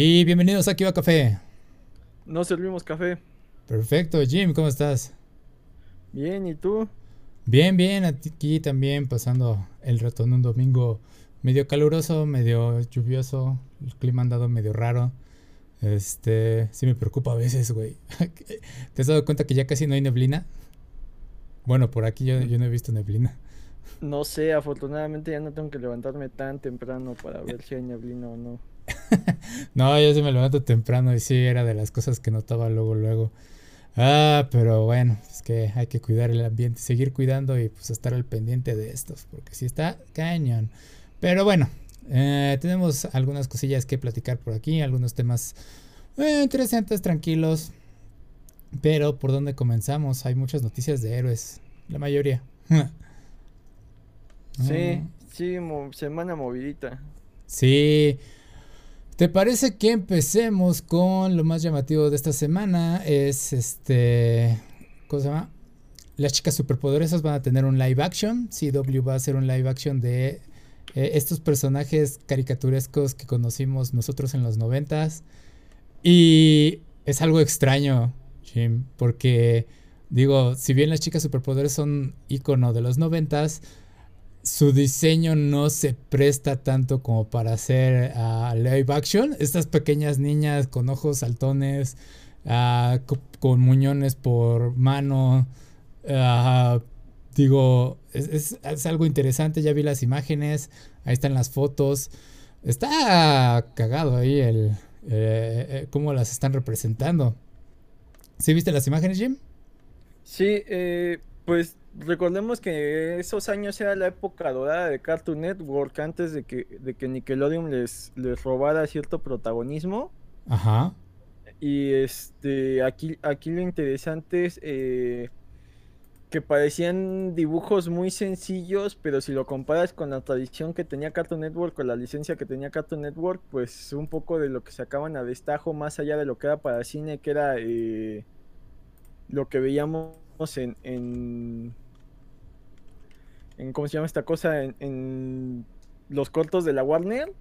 Y bienvenidos a Kiva Café. No servimos café. Perfecto, Jim, ¿cómo estás? Bien, ¿y tú? Bien, bien, aquí también pasando el rato en un domingo medio caluroso, medio lluvioso, el clima ha andado medio raro. Este, sí me preocupa a veces, güey. ¿Te has dado cuenta que ya casi no hay neblina? Bueno, por aquí yo, yo no he visto neblina. No sé, afortunadamente ya no tengo que levantarme tan temprano para ver si hay neblina o no. no, yo sí me levanto temprano y sí, era de las cosas que notaba luego, luego. Ah, pero bueno, es que hay que cuidar el ambiente, seguir cuidando y pues estar al pendiente de estos, porque si está cañón. Pero bueno, eh, tenemos algunas cosillas que platicar por aquí, algunos temas eh, interesantes, tranquilos. Pero ¿por dónde comenzamos? Hay muchas noticias de héroes, la mayoría. sí, sí, semana movidita. Sí. ¿Te parece que empecemos con lo más llamativo de esta semana? Es este. ¿Cómo se llama? Las chicas superpoderosas van a tener un live action. CW va a hacer un live action de eh, estos personajes caricaturescos que conocimos nosotros en los noventas. Y es algo extraño, Jim, porque digo, si bien las chicas superpoderes son icono de los noventas, su diseño no se presta tanto como para hacer uh, live action. Estas pequeñas niñas con ojos saltones, uh, con muñones por mano, uh, digo, es, es, algo interesante, ya vi las imágenes, ahí están las fotos. Está cagado ahí el eh, eh, cómo las están representando. ¿Sí viste las imágenes, Jim? Sí, eh, pues recordemos que esos años era la época dorada de Cartoon Network antes de que, de que Nickelodeon les, les robara cierto protagonismo. Ajá. Y este aquí, aquí lo interesante es que parecían dibujos muy sencillos, pero si lo comparas con la tradición que tenía Cartoon Network, con la licencia que tenía Cartoon Network, pues un poco de lo que sacaban a destajo, más allá de lo que era para cine, que era eh, lo que veíamos en, en, en, ¿cómo se llama esta cosa? En, en los cortos de la Warner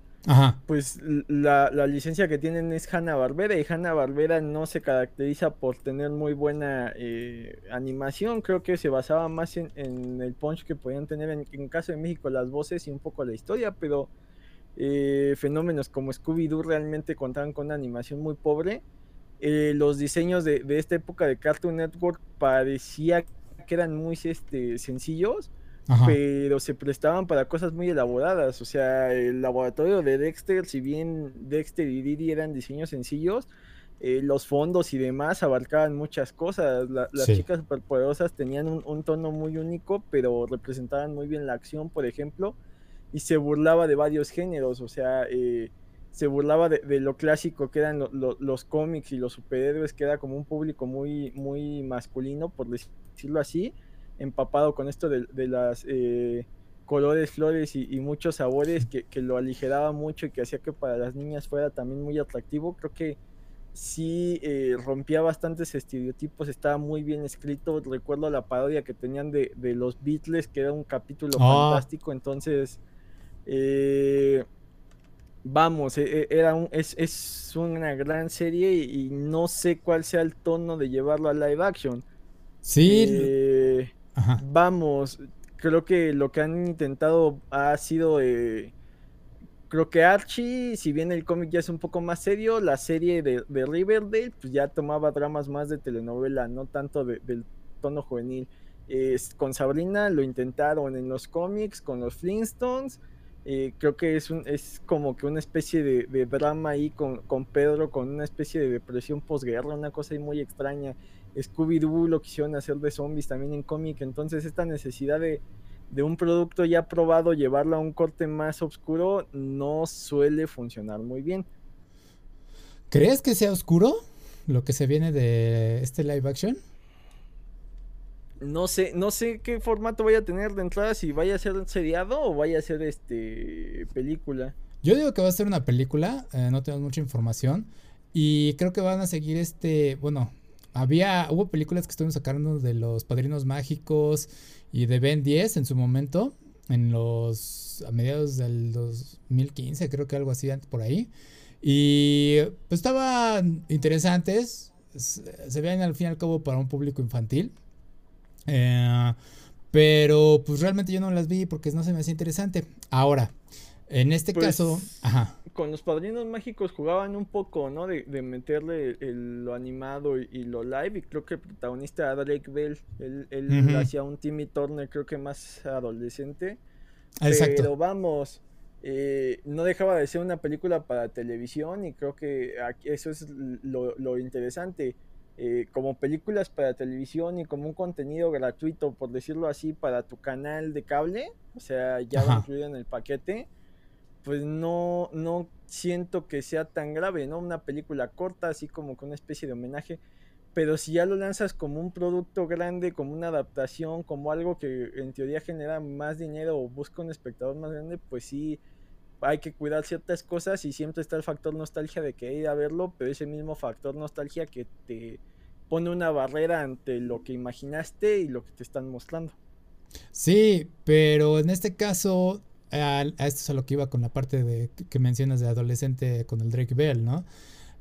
pues la, licencia que tienen es Hanna Barbera y Hanna Barbera no se caracteriza por tener muy buena eh, animación, creo que se basaba más en, el punch que podían tener en, en, caso de México las voces y un poco la historia, pero eh, fenómenos como Scooby-Doo realmente contaban con una animación muy pobre. Eh, los diseños de, de, esta época de Cartoon Network parecía que eran muy este, sencillos pero se prestaban para cosas muy elaboradas. O sea, el laboratorio de Dexter, si bien Dexter y Didi eran diseños sencillos, eh, los fondos y demás abarcaban muchas cosas. las chicas superpoderosas tenían un, tono muy único, pero representaban muy bien la acción, por ejemplo, y se burlaba de varios géneros. O sea, eh, se burlaba de, lo clásico que eran los cómics y los superhéroes, que era como un público muy, muy masculino, por decirlo así empapado con esto de, las eh, colores, flores y, muchos sabores que, lo aligeraba mucho y que hacía que para las niñas fuera también muy atractivo. Creo que sí eh, rompía bastantes estereotipos, estaba muy bien escrito. Recuerdo la parodia que tenían de, los Beatles, que era un capítulo ah. fantástico. Entonces, eh, vamos, era un, es, es, una gran serie y, no sé cuál sea el tono de llevarlo a live action. Sí. Vamos, creo que lo que han intentado ha sido... Eh, creo que Archie, si bien el cómic ya es un poco más serio, la serie de, Riverdale pues ya tomaba dramas más de telenovela, no tanto del tono juvenil. con Sabrina lo intentaron en los cómics, con los Flintstones. Eh, creo que es, un, es como que una especie de, drama ahí con, con, Pedro, con una especie de depresión posguerra, una cosa ahí muy extraña. Scooby-Doo lo quisieron hacer de zombies también en cómic, entonces esta necesidad de, un producto ya probado, llevarlo a un corte más oscuro, no suele funcionar muy bien. ¿Crees que sea oscuro lo que se viene de este live action? No sé, no sé qué formato vaya a tener de entrada, si vaya a ser seriado o vaya a ser este película. Yo digo que va a ser una película, eh, no tengo mucha información. Y creo que van a seguir este, bueno, había, hubo películas que estuvimos sacando de los Padrinos Mágicos y de Ben 10 en su momento, en los, a mediados del 2015, creo que algo así por ahí. Y pues estaban interesantes, se veían al fin y al cabo para un público infantil. Eh, pero pues realmente yo no las vi porque no se me hacía interesante. Ahora, en este pues, caso, ajá. Con los padrinos mágicos jugaban un poco, ¿no? De, meterle lo animado y, lo live. Y creo que el protagonista era Drake Bell. Él, hacía un Timmy Turner, creo que más adolescente. Exacto. Pero vamos, eh, no dejaba de ser una película para televisión. Y creo que eso es lo, interesante. Eh, como películas para televisión y como un contenido gratuito, por decirlo así, para tu canal de cable, o sea, ya va incluido en el paquete pues no, no siento que sea tan grave, ¿no? Una película corta, así como con una especie de homenaje. Pero si ya lo lanzas como un producto grande, como una adaptación, como algo que en teoría genera más dinero o busca un espectador más grande, pues sí hay que cuidar ciertas cosas y siempre está el factor nostalgia de que ir a verlo, pero ese mismo factor nostalgia que te pone una barrera ante lo que imaginaste y lo que te están mostrando. Sí, pero en este caso a, esto es a lo que iba con la parte de que mencionas de adolescente con el Drake Bell, ¿no?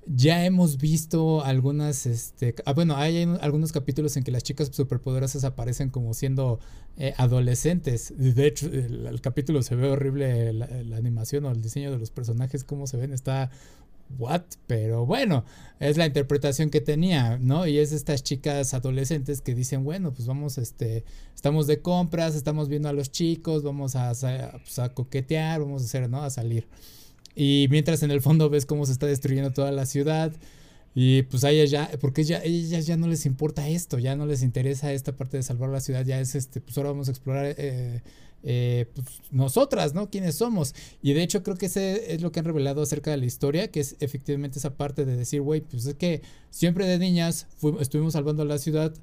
Ya hemos visto algunas, este, ah, bueno, hay algunos capítulos en que las chicas superpoderosas aparecen como siendo eh, adolescentes. De hecho, el, capítulo se ve horrible, la, la, animación o el diseño de los personajes, cómo se ven, está what, pero bueno, es la interpretación que tenía, ¿no? Y es estas chicas adolescentes que dicen, bueno, pues vamos, este, estamos de compras, estamos viendo a los chicos, vamos a, pues, a coquetear, vamos a hacer, ¿no? A salir. Y mientras en el fondo ves cómo se está destruyendo toda la ciudad. Y pues a ellas ya, porque ya, ellas ya no les importa esto, ya no les interesa esta parte de salvar la ciudad, ya es este, pues ahora vamos a explorar eh, eh, pues, nosotras, ¿no? ¿Quiénes somos? Y de hecho creo que ese es lo que han revelado acerca de la historia, que es efectivamente esa parte de decir, güey, pues es que siempre de niñas estuvimos salvando la ciudad,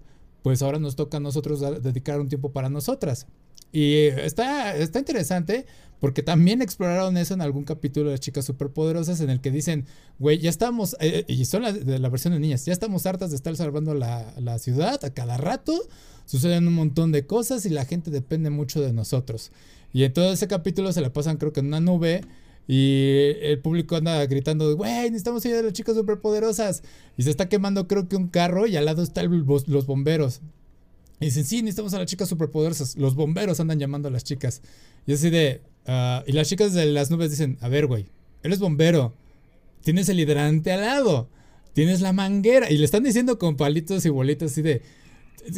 pues ahora nos toca a nosotros dedicar un tiempo para nosotras. Y está, está interesante porque también exploraron eso en algún capítulo de Chicas Superpoderosas en el que dicen, güey, ya estamos, eh, y son la, de la versión de niñas, ya estamos hartas de estar salvando la, la ciudad a cada rato suceden un montón de cosas y la gente depende mucho de nosotros. Y en todo ese capítulo se la pasan creo que en una nube y el público anda gritando, güey, necesitamos ir a las chicas superpoderosas. Y se está quemando creo que un carro y al lado están los bomberos. Y dicen, sí, necesitamos a las chicas superpoderosas. Los bomberos andan llamando a las chicas. Y así de... Ah", y las chicas de las nubes dicen, a ver, güey, eres bombero. Tienes el hidrante al lado. Tienes la manguera. Y le están diciendo con palitos y bolitas así de...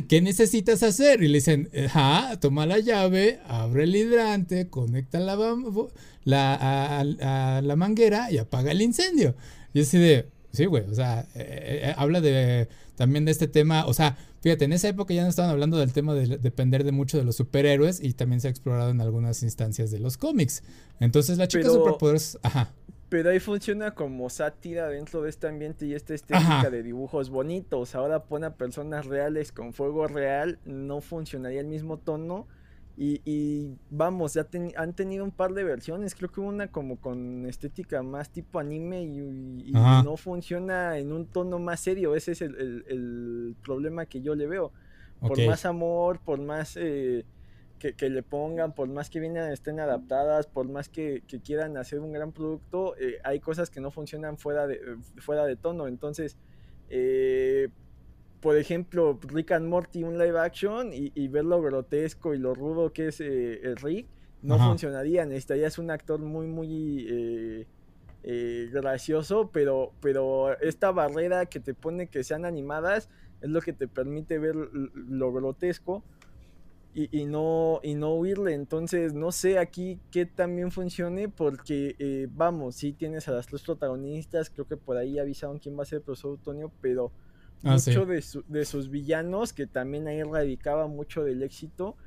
¿qué necesitas hacer? Y le dicen, ajá, toma la llave, abre el hidrante, conecta la, la a, la manguera y apaga el incendio. Y así de, sí, güey, o sea, eh, eh, habla de también de este tema, o sea, fíjate, en esa época ya no estaban hablando del tema de depender de mucho de los superhéroes y también se ha explorado en algunas instancias de los cómics. Entonces la chica superpoderosa, ajá. Pero ahí funciona como sátira dentro de este ambiente y esta estética de dibujos bonitos. Ahora pone a personas reales con fuego real, no funcionaría el mismo tono. Y, vamos, ya han tenido un par de versiones. Creo que una como con estética más tipo anime y, no funciona en un tono más serio. Ese es el, problema que yo le veo. Por más amor, por más eh, que, le pongan, por más que vienen, estén adaptadas, por más que, quieran hacer un gran producto, eh, hay cosas que no funcionan fuera de, fuera de tono. Entonces, eh, por ejemplo, Rick and Morty, un live action, y, ver lo grotesco y lo rudo que es eh, el Rick, no funcionaría. Necesitarías un actor muy, muy gracioso, pero, pero esta barrera que te pone que sean animadas es lo que te permite ver lo grotesco y, no, y no huirle. Entonces, no sé aquí qué también funcione, porque eh, vamos, sí tienes a las tres protagonistas, creo que por ahí avisaron quién va a ser el profesor Antonio, pero ah, mucho de, de, sus villanos, que también ahí radicaba mucho del éxito,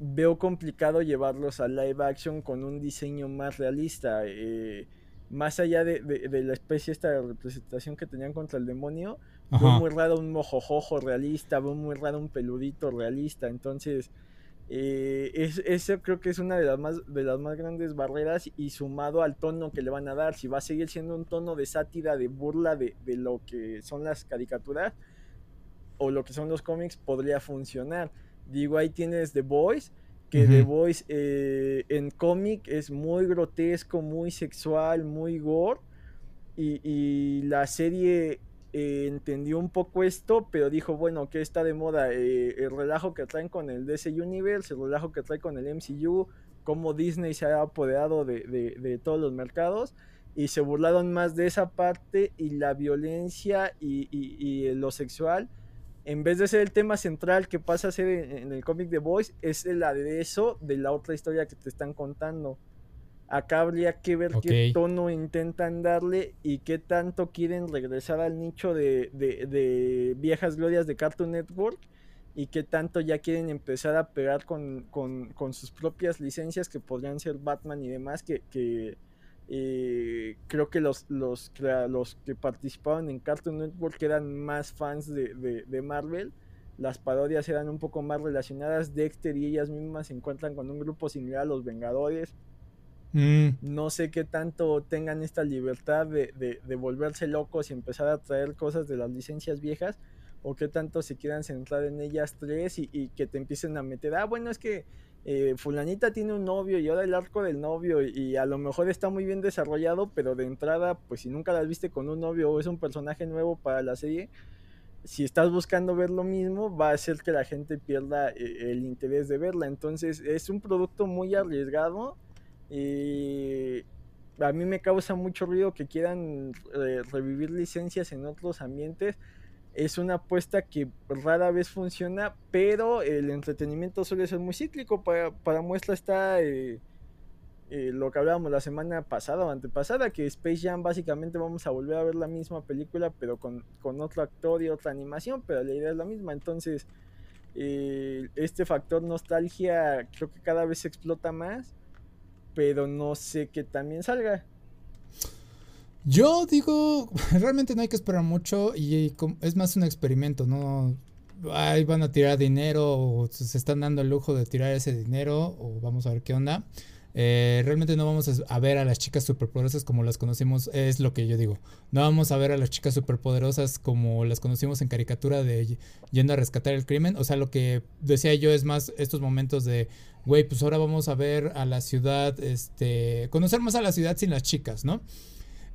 veo complicado llevarlos a live action con un diseño más realista. Eh, más allá de, de, la especie esta de representación que tenían contra el demonio, veo muy raro un mojojojo realista, veo muy raro un peludito realista, entonces eh, es, eso creo que es una de las, más, de las más grandes barreras y sumado al tono que le van a dar, si va a seguir siendo un tono de sátira, de burla de, lo que son las caricaturas o lo que son los cómics, podría funcionar. Digo, ahí tienes The Voice, que The Voice eh, en cómic es muy grotesco, muy sexual, muy gore y, la serie eh, entendió un poco esto, pero dijo, bueno, que está de moda eh, el relajo que traen con el DC Universe, el relajo que trae con el MCU, cómo Disney se ha apoderado de, todos los mercados y se burlaron más de esa parte y la violencia y, lo sexual en vez de ser el tema central que pasa a ser en, el cómic de Boys, es el aderezo de la otra historia que te están contando. Acá habría que ver qué tono intentan darle y qué tanto quieren regresar al nicho de, de, viejas glorias de Cartoon Network y qué tanto ya quieren empezar a pegar con, sus propias licencias que podrían ser Batman y demás que, eh, creo que los, los, los que participaban en Cartoon Network eran más fans de, Marvel las parodias eran un poco más relacionadas. Dexter y ellas mismas se encuentran con un grupo similar a los Vengadores. Mm. No sé qué tanto tengan esta libertad de, de, volverse locos y empezar a traer cosas de las licencias viejas o qué tanto se quieran centrar en ellas tres y, que te empiecen a meter, ah, bueno, es que eh, fulanita tiene un novio y ahora el arco del novio y, a lo mejor está muy bien desarrollado, pero de entrada, pues si nunca las viste con un novio o es un personaje nuevo para la serie, si estás buscando ver lo mismo, va a hacer que la gente pierda eh, el interés de verla. Entonces es un producto muy arriesgado y a mí me causa mucho ruido que quieran eh, revivir licencias en otros ambientes es una apuesta que rara vez funciona, pero el entretenimiento suele ser muy cíclico. Para, muestra está eh, eh, lo que hablábamos la semana pasada o antepasada, que Space Jam básicamente vamos a volver a ver la misma película, pero con, otro actor y otra animación, pero la idea es la misma. Entonces, este factor nostalgia creo que cada vez se explota más, pero no sé que también salga. Yo digo, realmente no hay que esperar mucho y es más un experimento, ¿no? Ahí van a tirar dinero o se están dando el lujo de tirar ese dinero o vamos a ver qué onda. Eh, realmente no vamos a ver a las chicas superpoderosas como las conocimos, es lo que yo digo. No vamos a ver a las chicas superpoderosas como las conocimos en caricatura de yendo a rescatar el crimen. O sea, lo que decía yo es más estos momentos de, güey, pues ahora vamos a ver a la ciudad, este, conocer más a la ciudad sin las chicas, ¿no?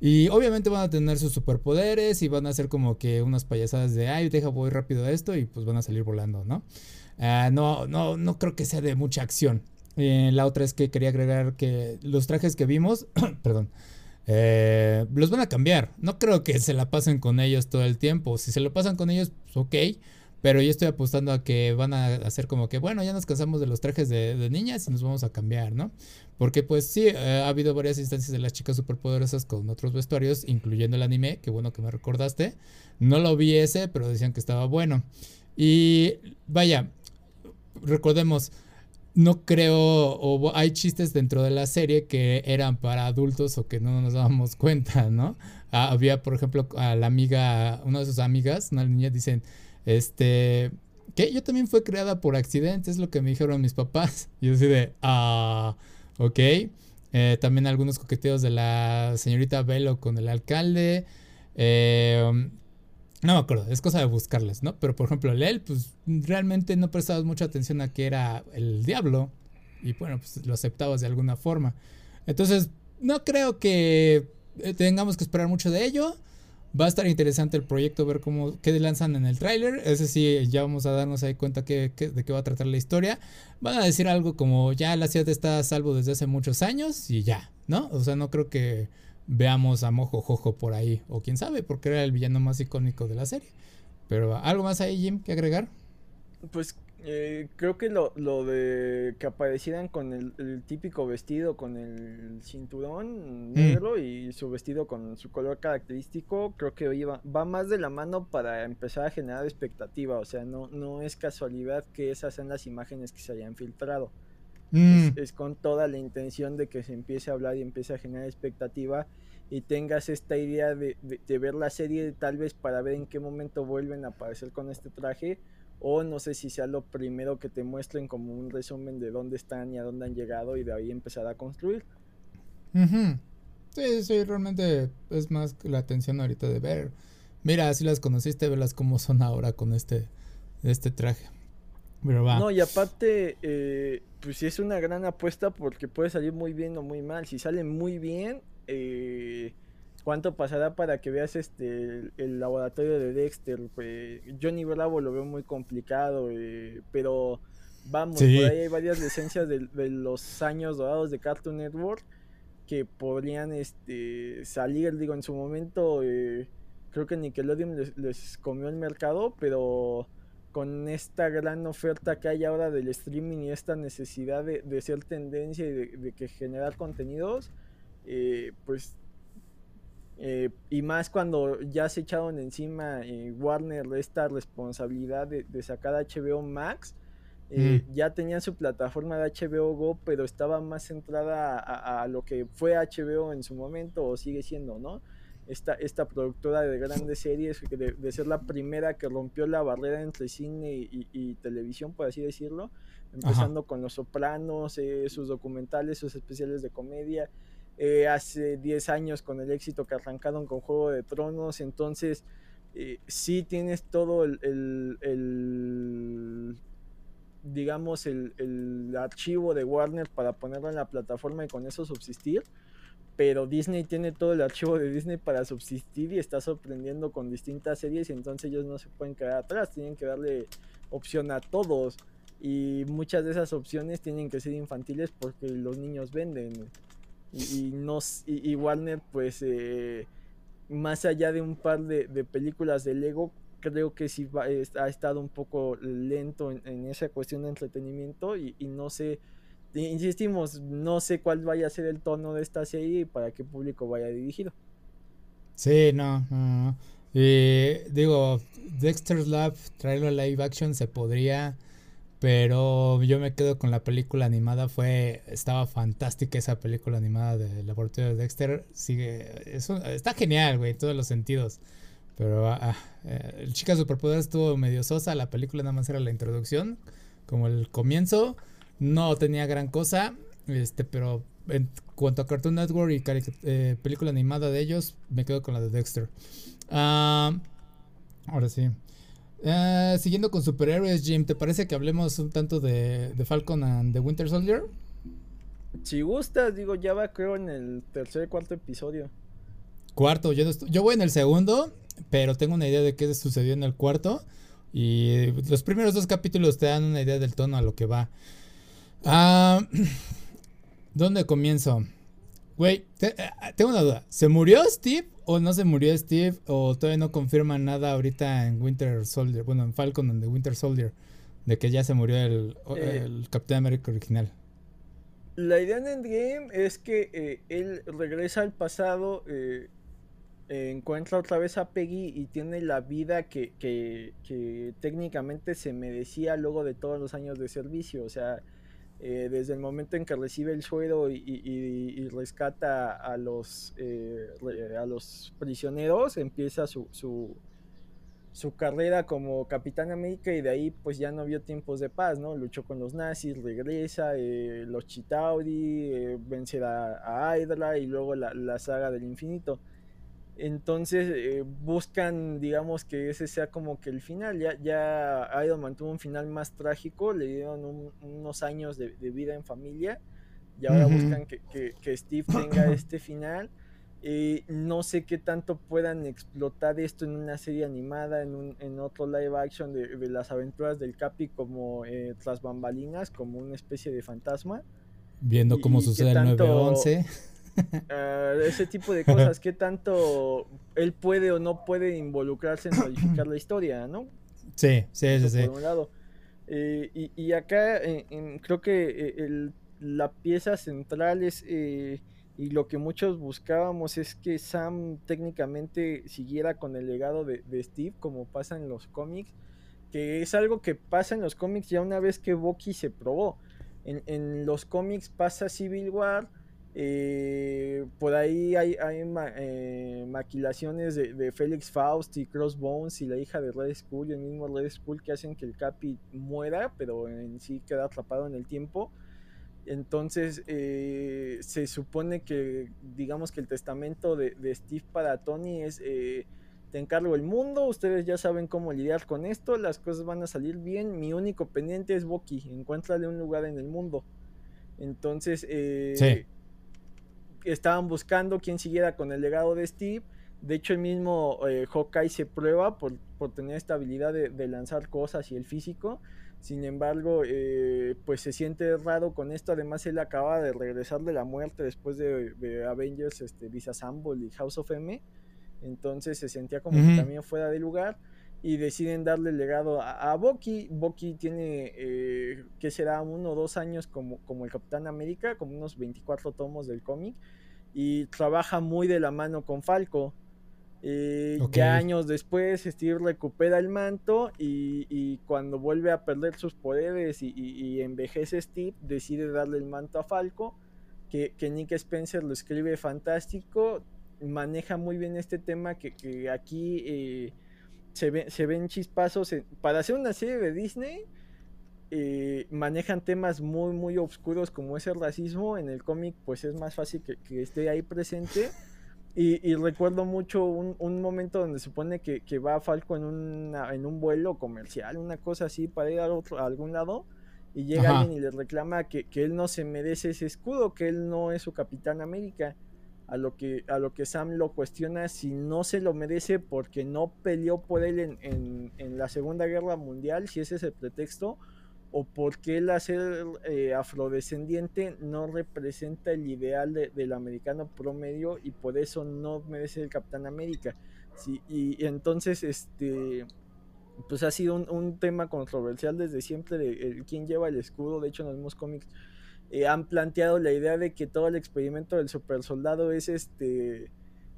Y obviamente van a tener sus superpoderes y van a hacer como que unas payasadas de, ay, deja, voy rápido a esto y pues van a salir volando, ¿no? Ah, no, no, no creo que sea de mucha acción. Eh, la otra es que quería agregar que los trajes que vimos, perdón, eh, los van a cambiar. No creo que se la pasen con ellos todo el tiempo. Si se lo pasan con ellos, pues ok. Pero yo estoy apostando a que van a hacer como que, bueno, ya nos cansamos de los trajes de, niñas y nos vamos a cambiar, ¿no? Porque pues sí, eh, ha habido varias instancias de las chicas superpoderosas con otros vestuarios, incluyendo el anime, que bueno que me recordaste. No lo vi ese, pero decían que estaba bueno. Y vaya, recordemos, no creo, o hay chistes dentro de la serie que eran para adultos o que no nos dábamos cuenta, ¿no? Ah, había, por ejemplo, a la amiga, una de sus amigas, una niña, dicen este, que yo también fue creada por accidente, es lo que me dijeron mis papás. Y yo así de, ah, ok. Eh, también algunos coqueteos de la señorita Velo con el alcalde. Eh, no me acuerdo, es cosa de buscarles, ¿no? Pero por ejemplo, Lel, pues realmente no prestabas mucha atención a que era el diablo. Y bueno, pues lo aceptabas de alguna forma. Entonces, no creo que eh, tengamos que esperar mucho de ello. Va a estar interesante el proyecto, ver cómo qué lanzan en el tráiler. Ese sí, ya vamos a darnos ahí cuenta de qué va a tratar la historia. Van a decir algo como ya la ciudad está a salvo desde hace muchos años y ya, ¿no? O sea, no creo que veamos a Mojo Jojo por ahí. O quién sabe, porque era el villano más icónico de la serie. Pero algo más ahí, Jim, que agregar. Pues eh, creo que lo, lo, de que aparecieran con el, típico vestido, con el cinturón mm. negro y su vestido con su color característico, creo que iba, va más de la mano para empezar a generar expectativa. O sea, no, no es casualidad que esas sean las imágenes que se hayan filtrado. Mm. Es, con toda la intención de que se empiece a hablar y empiece a generar expectativa y tengas esta idea de, de ver la serie tal vez para ver en qué momento vuelven a aparecer con este traje o no sé si sea lo primero que te muestren como un resumen de dónde están y a dónde han llegado y de ahí empezar a construir. Sí, sí, realmente es más la atención ahorita de ver. Mira, si las conociste, verlas cómo son ahora con este, este traje. Pero va. No, y aparte, eh, pues sí es una gran apuesta porque puede salir muy bien o muy mal. Si sale muy bien, eh, cuánto pasará para que veas este el, laboratorio de Dexter. Pues, Johnny Bravo lo veo muy complicado, eh, pero vamos, por ahí hay varias licencias de, los años dorados de Cartoon Network que podrían este, salir, digo, en su momento, eh, creo que Nickelodeon les, comió el mercado, pero con esta gran oferta que hay ahora del streaming y esta necesidad de, ser tendencia y de, que generar contenidos, eh, pues eh, y más cuando ya se echaron encima eh, Warner esta responsabilidad de, sacar HBO Max. Eh, mm. Ya tenían su plataforma de HBO Go, pero estaba más centrada a, lo que fue HBO en su momento o sigue siendo, ¿no? Esta, esta productora de grandes series, de, ser la primera que rompió la barrera entre cine y, televisión, por así decirlo, empezando con Los Sopranos, sus documentales, sus especiales de comedia, eh, hace 10 años con el éxito que arrancaron con Juego de Tronos, entonces eh, sí tienes todo el, digamos, el, archivo de Warner para ponerlo en la plataforma y con eso subsistir. Pero Disney tiene todo el archivo de Disney para subsistir y está sorprendiendo con distintas series y entonces ellos no se pueden quedar atrás, tienen que darle opción a todos. Y muchas de esas opciones tienen que ser infantiles porque los niños venden y, nos, y, Warner pues eh, más allá de un par de, películas de Lego creo que sí ha estado un poco lento en, esa cuestión de entretenimiento y, no sé insistimos no sé cuál vaya a ser el tono de esta serie y para qué público vaya dirigido sí no, Y digo Dexter's Lab traerlo a live action se podría pero yo me quedo con la película animada. Fue. Estaba fantástica esa película animada de Laboratorio de Dexter. Sigue. Está genial, güey, en todos los sentidos. Pero ah, ah eh, Chica Superpoder estuvo medio sosa. La película nada más era la introducción. Como el comienzo. No tenía gran cosa. Este, pero en cuanto a Cartoon Network y eh, película animada de ellos, me quedo con la de Dexter. Ah, ahora sí. Eh, siguiendo con superhéroes, Jim, ¿te parece que hablemos un tanto de, Falcon and the Winter Soldier? Si gustas, digo, ya va creo en el tercer cuarto episodio. Cuarto, yo, yo voy en el segundo, pero tengo una idea de qué sucedió en el cuarto. Y los primeros dos capítulos te dan una idea del tono a lo que va. Ah, ¿Dónde comienzo? Güey, eh, tengo una duda. ¿Se murió Steve o no se murió Steve o todavía no confirma nada ahorita en Winter Soldier, bueno, en Falcon and the Winter Soldier, de que ya se murió el, eh, el Capitán América original. La idea en Endgame es que eh, él regresa al pasado, eh, encuentra otra vez a Peggy y tiene la vida que, que, que técnicamente se merecía luego de todos los años de servicio, o sea eh, desde el momento en que recibe el suero y, rescata a los, eh, a los prisioneros, empieza su, su, carrera como Capitán América y de ahí pues ya no vio tiempos de paz, ¿no? Luchó con los nazis, regresa, eh, los Chitauri, vencerá a, Hydra y luego la, la saga del infinito. Entonces eh, buscan, digamos, que ese sea como que el final. Ya, ya Iron Man tuvo un final más trágico, le dieron unos años de, vida en familia y ahora buscan que, Steve tenga este final. Eh, no sé qué tanto puedan explotar esto en una serie animada, en, un, en otro live action de, las aventuras del Capi como eh, tras bambalinas, como una especie de fantasma. Viendo cómo sucede el 911 Ah, ese tipo de cosas, qué tanto él puede o no puede involucrarse en modificar la historia, ¿no? Sí, sí, sí, sí. Por un lado. Eh, y, acá creo que eh, la pieza central es, eh, y lo que muchos buscábamos es que Sam técnicamente siguiera con el legado de, Steve, como pasa en los cómics, que es algo que pasa en los cómics ya una vez que Bucky se probó. En, en los cómics pasa Civil War, eh, por ahí hay, eh, maquilaciones de, de, Félix Faust y Crossbones y la hija de Red Skull y el mismo Red Skull que hacen que el Capi muera, pero en sí queda atrapado en el tiempo. Entonces eh, se supone que, digamos que el testamento de, Steve para Tony es, te encargo el mundo, ustedes ya saben cómo lidiar con esto, las cosas van a salir bien, mi único pendiente es Bucky, encuéntrale un lugar en el mundo. Entonces, estaban buscando quién siguiera con el legado de Steve. De hecho, el mismo eh, Hawkeye se prueba por, tener esta habilidad de, lanzar cosas y el físico. Sin embargo, eh, pues se siente raro con esto. Además, él acaba de regresar de la muerte después de, Avengers, este, Disassemble y House of M. Entonces se sentía como que también fuera de lugar y deciden darle el legado a, a Bucky. Bucky tiene, eh, que será uno o dos años como, como el Capitán América, como unos 24 tomos del cómic, y trabaja muy de la mano con Falco. Eh, ya años después, Steve recupera el manto y, cuando vuelve a perder sus poderes y, envejece Steve, decide darle el manto a Falco, que, que Nick Spencer lo escribe fantástico, maneja muy bien este tema que, que aquí... Eh, se, se ven chispazos. para hacer una serie de Disney, eh, manejan temas muy, muy oscuros como es el racismo. En el cómic, pues es más fácil que, esté ahí presente. Y, recuerdo mucho un, momento donde se supone que, va Falco en, en un vuelo comercial, una cosa así, para ir a, otro, a algún lado. Y llega alguien y le reclama que, que él no se merece ese escudo, que él no es su Capitán América a lo que, a lo que Sam lo cuestiona si no se lo merece porque no peleó por él en, en, la Segunda Guerra Mundial, si ese es el pretexto, o porque él al ser eh, afrodescendiente no representa el ideal del americano promedio y por eso no merece el Capitán América. Sí, y, entonces, este, pues ha sido un, tema controversial desde siempre de quién lleva el escudo, de hecho en los mismos cómics eh, han planteado la idea de que todo el experimento del super soldado es este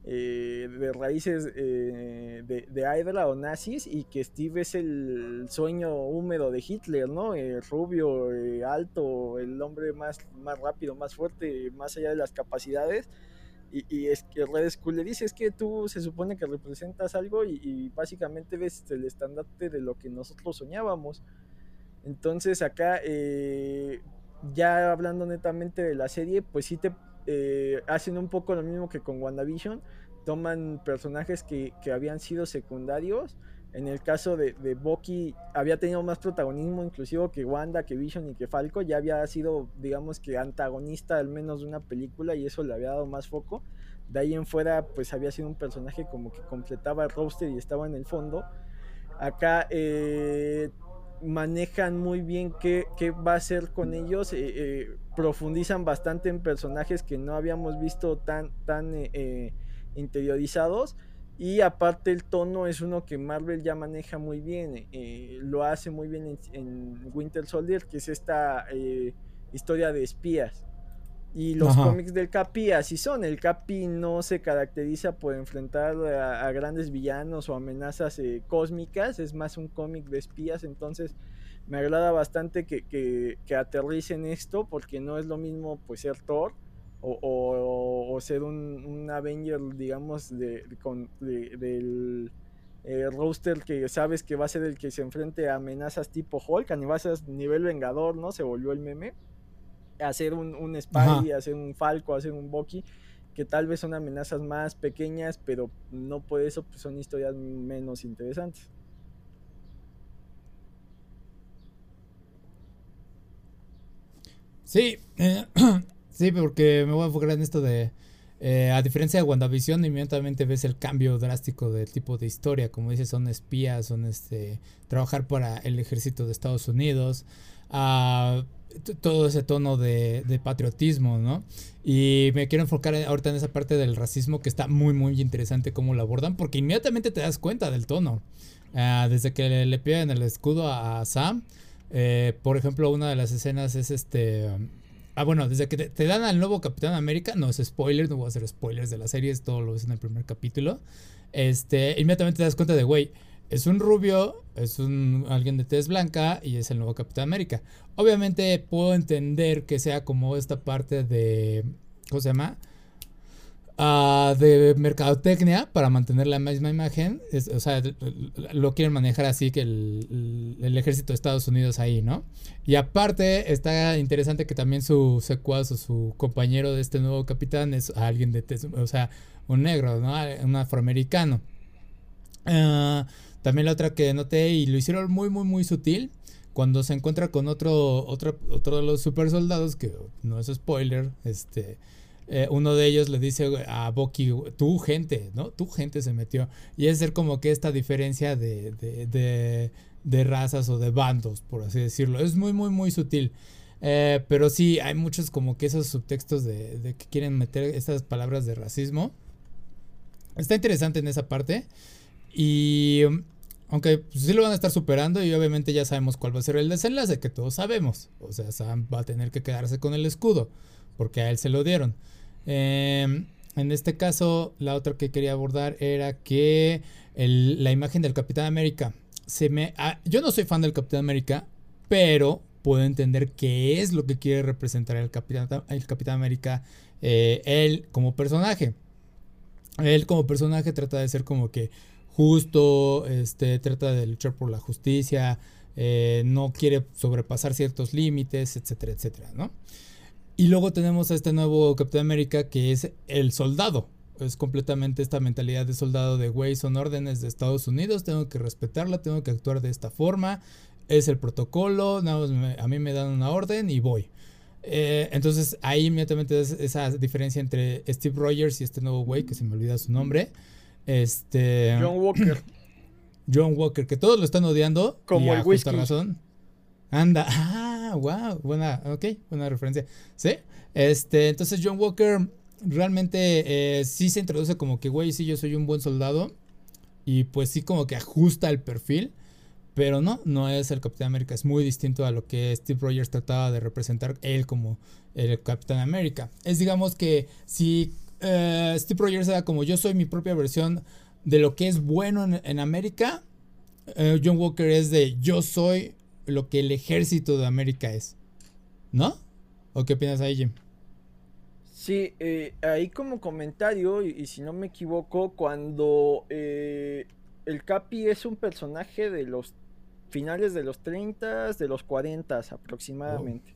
eh, de raíces eh, de, de, Hydra o nazis y que Steve es el sueño húmedo de Hitler, ¿no? rubio, alto, el hombre más, más rápido, más fuerte, más allá de las capacidades. Y, es que Red Skull le dice, es que tú se supone que representas algo y, y básicamente ves el estandarte de lo que nosotros soñábamos. Entonces acá ya hablando netamente de la serie, pues sí te eh, hacen un poco lo mismo que con WandaVision. Toman personajes que, habían sido secundarios. En el caso de, de Bucky había tenido más protagonismo inclusive que Wanda, que Vision y que Falco. Ya había sido, digamos que antagonista al menos de una película y eso le había dado más foco. De ahí en fuera pues había sido un personaje como que completaba el roster y estaba en el fondo. Acá eh, manejan muy bien qué, va a hacer con ellos, eh, eh, profundizan bastante en personajes que no habíamos visto tan, tan eh, interiorizados y aparte el tono es uno que Marvel ya maneja muy bien, lo hace muy bien en Winter Soldier, que es esta historia de espías. Y los cómics del Capi así son. El Capi no se caracteriza por enfrentar a, grandes villanos o amenazas eh, cósmicas. Es más un cómic de espías. Entonces me agrada bastante que, que, aterricen esto porque no es lo mismo pues ser Thor o, ser un, Avenger, digamos, de, con, del eh, roster que sabes que va a ser el que se enfrente a amenazas tipo Hulk, a nivel Vengador, ¿no? Se volvió el meme hacer un, un Spidey, hacer un Falco, hacer un Bucky, que tal vez son amenazas más pequeñas, pero no por eso pues, son historias menos interesantes. Sí, eh, sí, porque me voy a enfocar en esto de, eh, a diferencia de WandaVision, inmediatamente ves el cambio drástico del tipo de historia, como dices, son espías, son este, trabajar para el ejército de Estados Unidos, uh, todo ese tono de, patriotismo, ¿no? Y me quiero enfocar ahorita en esa parte del racismo que está muy, muy interesante cómo lo abordan, porque inmediatamente te das cuenta del tono. Ah, desde que le, le, piden el escudo a, Sam, eh, por ejemplo, una de las escenas es este... Ah, bueno, desde que te, dan al nuevo Capitán América, no es spoiler, no voy a hacer spoilers de la serie, todo lo ves en el primer capítulo. Este, inmediatamente te das cuenta de, güey, es un rubio, es un alguien de tez blanca y es el nuevo Capitán América. Obviamente puedo entender que sea como esta parte de ¿cómo se llama? Uh, de mercadotecnia para mantener la misma imagen. o sea, lo quieren manejar así que el, ejército de Estados Unidos ahí, ¿no? Y aparte está interesante que también su secuaz o su compañero de este nuevo capitán es alguien de o sea, un negro, ¿no? Un afroamericano. Uh, también la otra que noté y lo hicieron muy, muy, muy sutil. Cuando se encuentra con otro, otro, otro de los super soldados, que no es spoiler, este, eh, uno de ellos le dice a Bucky, tu gente, ¿no? Tu gente se metió. Y es ser como que esta diferencia de, de, de, razas o de bandos, por así decirlo. Es muy, muy, muy sutil. Eh, pero sí, hay muchos como que esos subtextos de, de que quieren meter estas palabras de racismo. Está interesante en esa parte. Y aunque pues, sí lo van a estar superando y obviamente ya sabemos cuál va a ser el desenlace, que todos sabemos. O sea, Sam va a tener que quedarse con el escudo, porque a él se lo dieron. Em, en este caso, la otra que quería abordar era que la imagen del Capitán América. Se me, ah, yo no soy fan del Capitán América, pero puedo entender qué es lo que quiere representar el Capitán, el Capitán América, eh, él como personaje. Él como personaje trata de ser como que justo, este, trata de luchar por la justicia, eh, no quiere sobrepasar ciertos límites, etcétera, etcétera, ¿no? Y luego tenemos a este nuevo Capitán América que es el soldado. Es completamente esta mentalidad de soldado de güey, son órdenes de Estados Unidos, tengo que respetarla, tengo que actuar de esta forma, es el protocolo, nada a mí me dan una orden y voy. Eh, entonces ahí inmediatamente es esa diferencia entre Steve Rogers y este nuevo güey, que se me olvida su nombre. Este. John Walker. John Walker, que todos lo están odiando. Como el whisky. razón. Anda. Ah, wow. Buena, ok, buena referencia. Sí. Este, entonces John Walker realmente eh, sí se introduce como que, güey, sí, yo soy un buen soldado. Y pues sí, como que ajusta el perfil. Pero no, no es el Capitán América. Es muy distinto a lo que Steve Rogers trataba de representar él como el Capitán América. Es digamos que si eh, Steve Rogers era como yo soy mi propia versión de lo que es bueno en, América, eh, John Walker es de yo soy lo que el ejército de América es. ¿No? ¿O qué opinas ahí, Jim? Sí, eh, ahí como comentario, y, si no me equivoco, cuando el Capi es un personaje de los finales de los 30, de los 40 aproximadamente.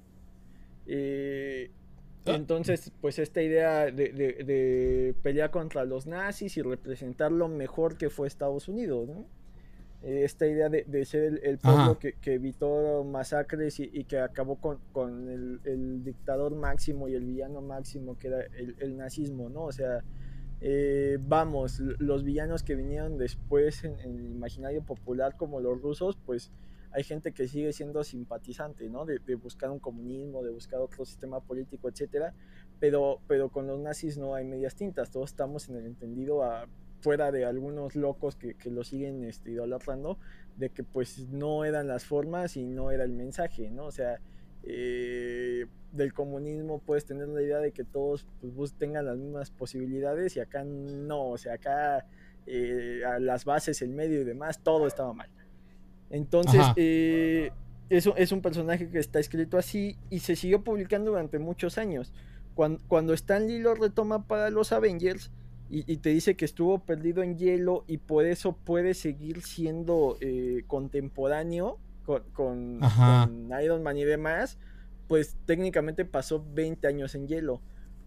Eh, ah. Entonces, pues esta idea de, pelear contra los nazis y representar lo mejor que fue Estados Unidos, eh, esta idea de, ser el, pueblo que, evitó masacres y, que acabó con, el, dictador máximo y el villano máximo que era el, nazismo, ¿no? O sea, eh, vamos, los villanos que vinieron después en, el imaginario popular como los rusos, pues hay gente que sigue siendo simpatizante, ¿no? De, buscar un comunismo, de buscar otro sistema político, etcétera, pero, pero con los nazis no hay medias tintas, todos estamos en el entendido a, fuera de algunos locos que, que lo siguen este, idolatrando, de que pues no eran las formas y no era el mensaje, ¿no? O sea, eh, del comunismo puedes tener la idea de que todos pues, tengan las mismas posibilidades y acá no, o sea, acá eh, a las bases, el medio y demás, todo estaba mal. Entonces, eh, es un personaje que está escrito así y se siguió publicando durante muchos años. Cuando, cuando Stan Lee lo retoma para los Avengers y, te dice que estuvo perdido en hielo y por eso puede seguir siendo contemporáneo con, Iron Man y demás, pues técnicamente pasó 20 años en hielo.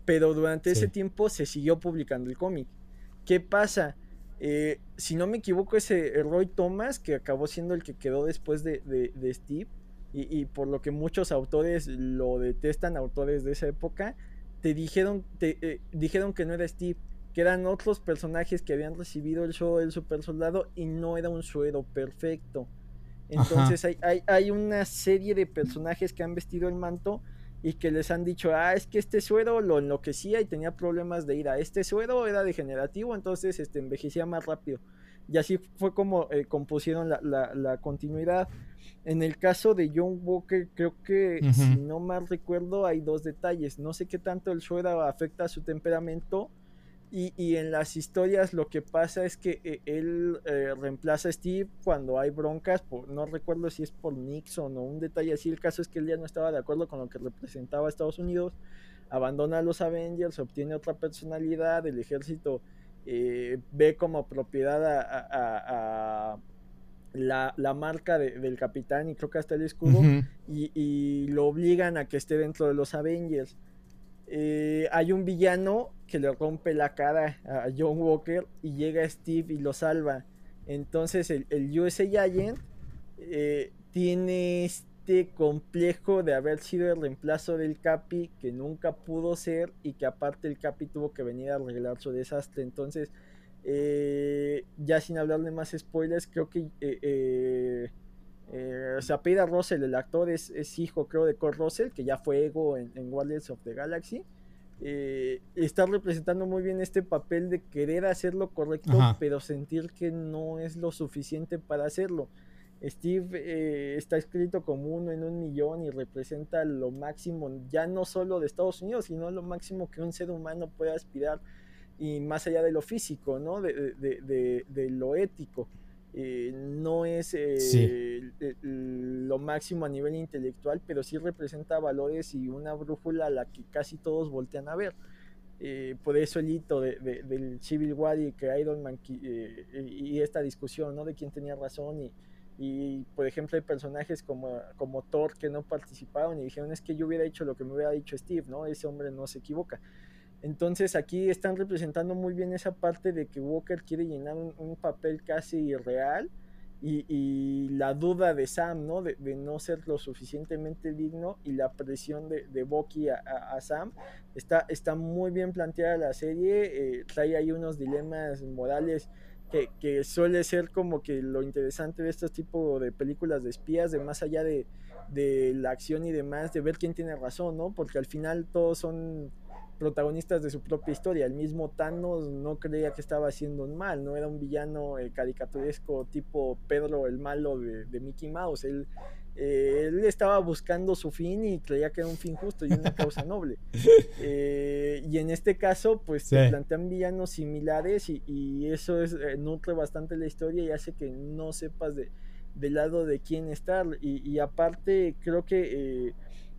Pero durante ese tiempo se siguió publicando el cómic. ¿Qué pasa? Eh, si no me equivoco, ese Roy Thomas, que acabó siendo el que quedó después de, Steve, y, por lo que muchos autores lo detestan, autores de esa época, te dijeron, te, eh, dijeron que no era Steve, que eran otros personajes que habían recibido el show del super soldado y no era un suero perfecto. Entonces hay, hay, una serie de personajes que han vestido el manto y que les han dicho, ah, es que este suero lo enloquecía y tenía problemas de ira. Este suero era degenerativo, entonces este, envejecía más rápido. Y así fue como eh, compusieron la, la, continuidad. En el caso de John Walker, creo que, si no mal recuerdo, hay dos detalles. No sé qué tanto el suero afecta a su temperamento y, en las historias lo que pasa es que eh, él eh, reemplaza a Steve cuando hay broncas, no recuerdo si es por Nixon o un detalle así, el caso es que él ya no estaba de acuerdo con lo que representaba a Estados Unidos, abandona a los Avengers, obtiene otra personalidad, el ejército eh, ve como propiedad a, la, marca del capitán y creo que hasta el escudo y, y lo obligan a que esté dentro de los Avengers. Hay un villano que le rompe la cara a John Walker y llega Steve y lo salva. Entonces el, USA Giant eh, tiene este complejo de haber sido el reemplazo del Capi que nunca pudo ser y que aparte el Capi tuvo que venir a arreglar su desastre. Entonces, eh, ya sin hablar de más spoilers, creo que eh, eh, eh se apela Russell, el actor es, hijo creo de Kurt Russell, que ya fue Ego en, Guardians of the Galaxy. está representando muy bien este papel de querer hacer lo correcto, pero sentir que no es lo suficiente para hacerlo. Steve está escrito como uno en un millón y representa lo máximo, ya no solo de Estados Unidos, sino lo máximo que un ser humano puede aspirar y más allá de lo físico, ¿no? De, lo ético. Eh, no es eh, lo máximo a nivel intelectual, pero sí representa valores y una brújula a la que casi todos voltean a ver. Eh, por eso el hito del Civil War y que Iron Man y esta discusión, ¿no? De quién tenía razón y, y, por ejemplo hay personajes como, como Thor que no participaron y dijeron es que yo hubiera hecho lo que me hubiera dicho Steve, ¿no? Ese hombre no se equivoca. Entonces aquí están representando muy bien esa parte de que Walker quiere llenar un, papel casi irreal y, la duda de Sam, ¿no? De, no ser lo suficientemente digno y la presión de, de a, Sam. Está, está muy bien planteada la serie, eh, trae ahí unos dilemas morales que, que, suele ser como que lo interesante de estos tipos de películas de espías, de más allá de, de la acción y demás, de ver quién tiene razón, ¿no? Porque al final todos son protagonistas de su propia historia. El mismo Thanos no creía que estaba haciendo un mal, no era un villano eh, caricaturesco tipo Pedro el malo de, Mickey Mouse. Él, eh, él, estaba buscando su fin y creía que era un fin justo y una causa noble. Eh, y en este caso, pues se plantean villanos similares y, eso es, nutre bastante la historia y hace que no sepas de, del lado de quién estar. Y, y aparte, creo que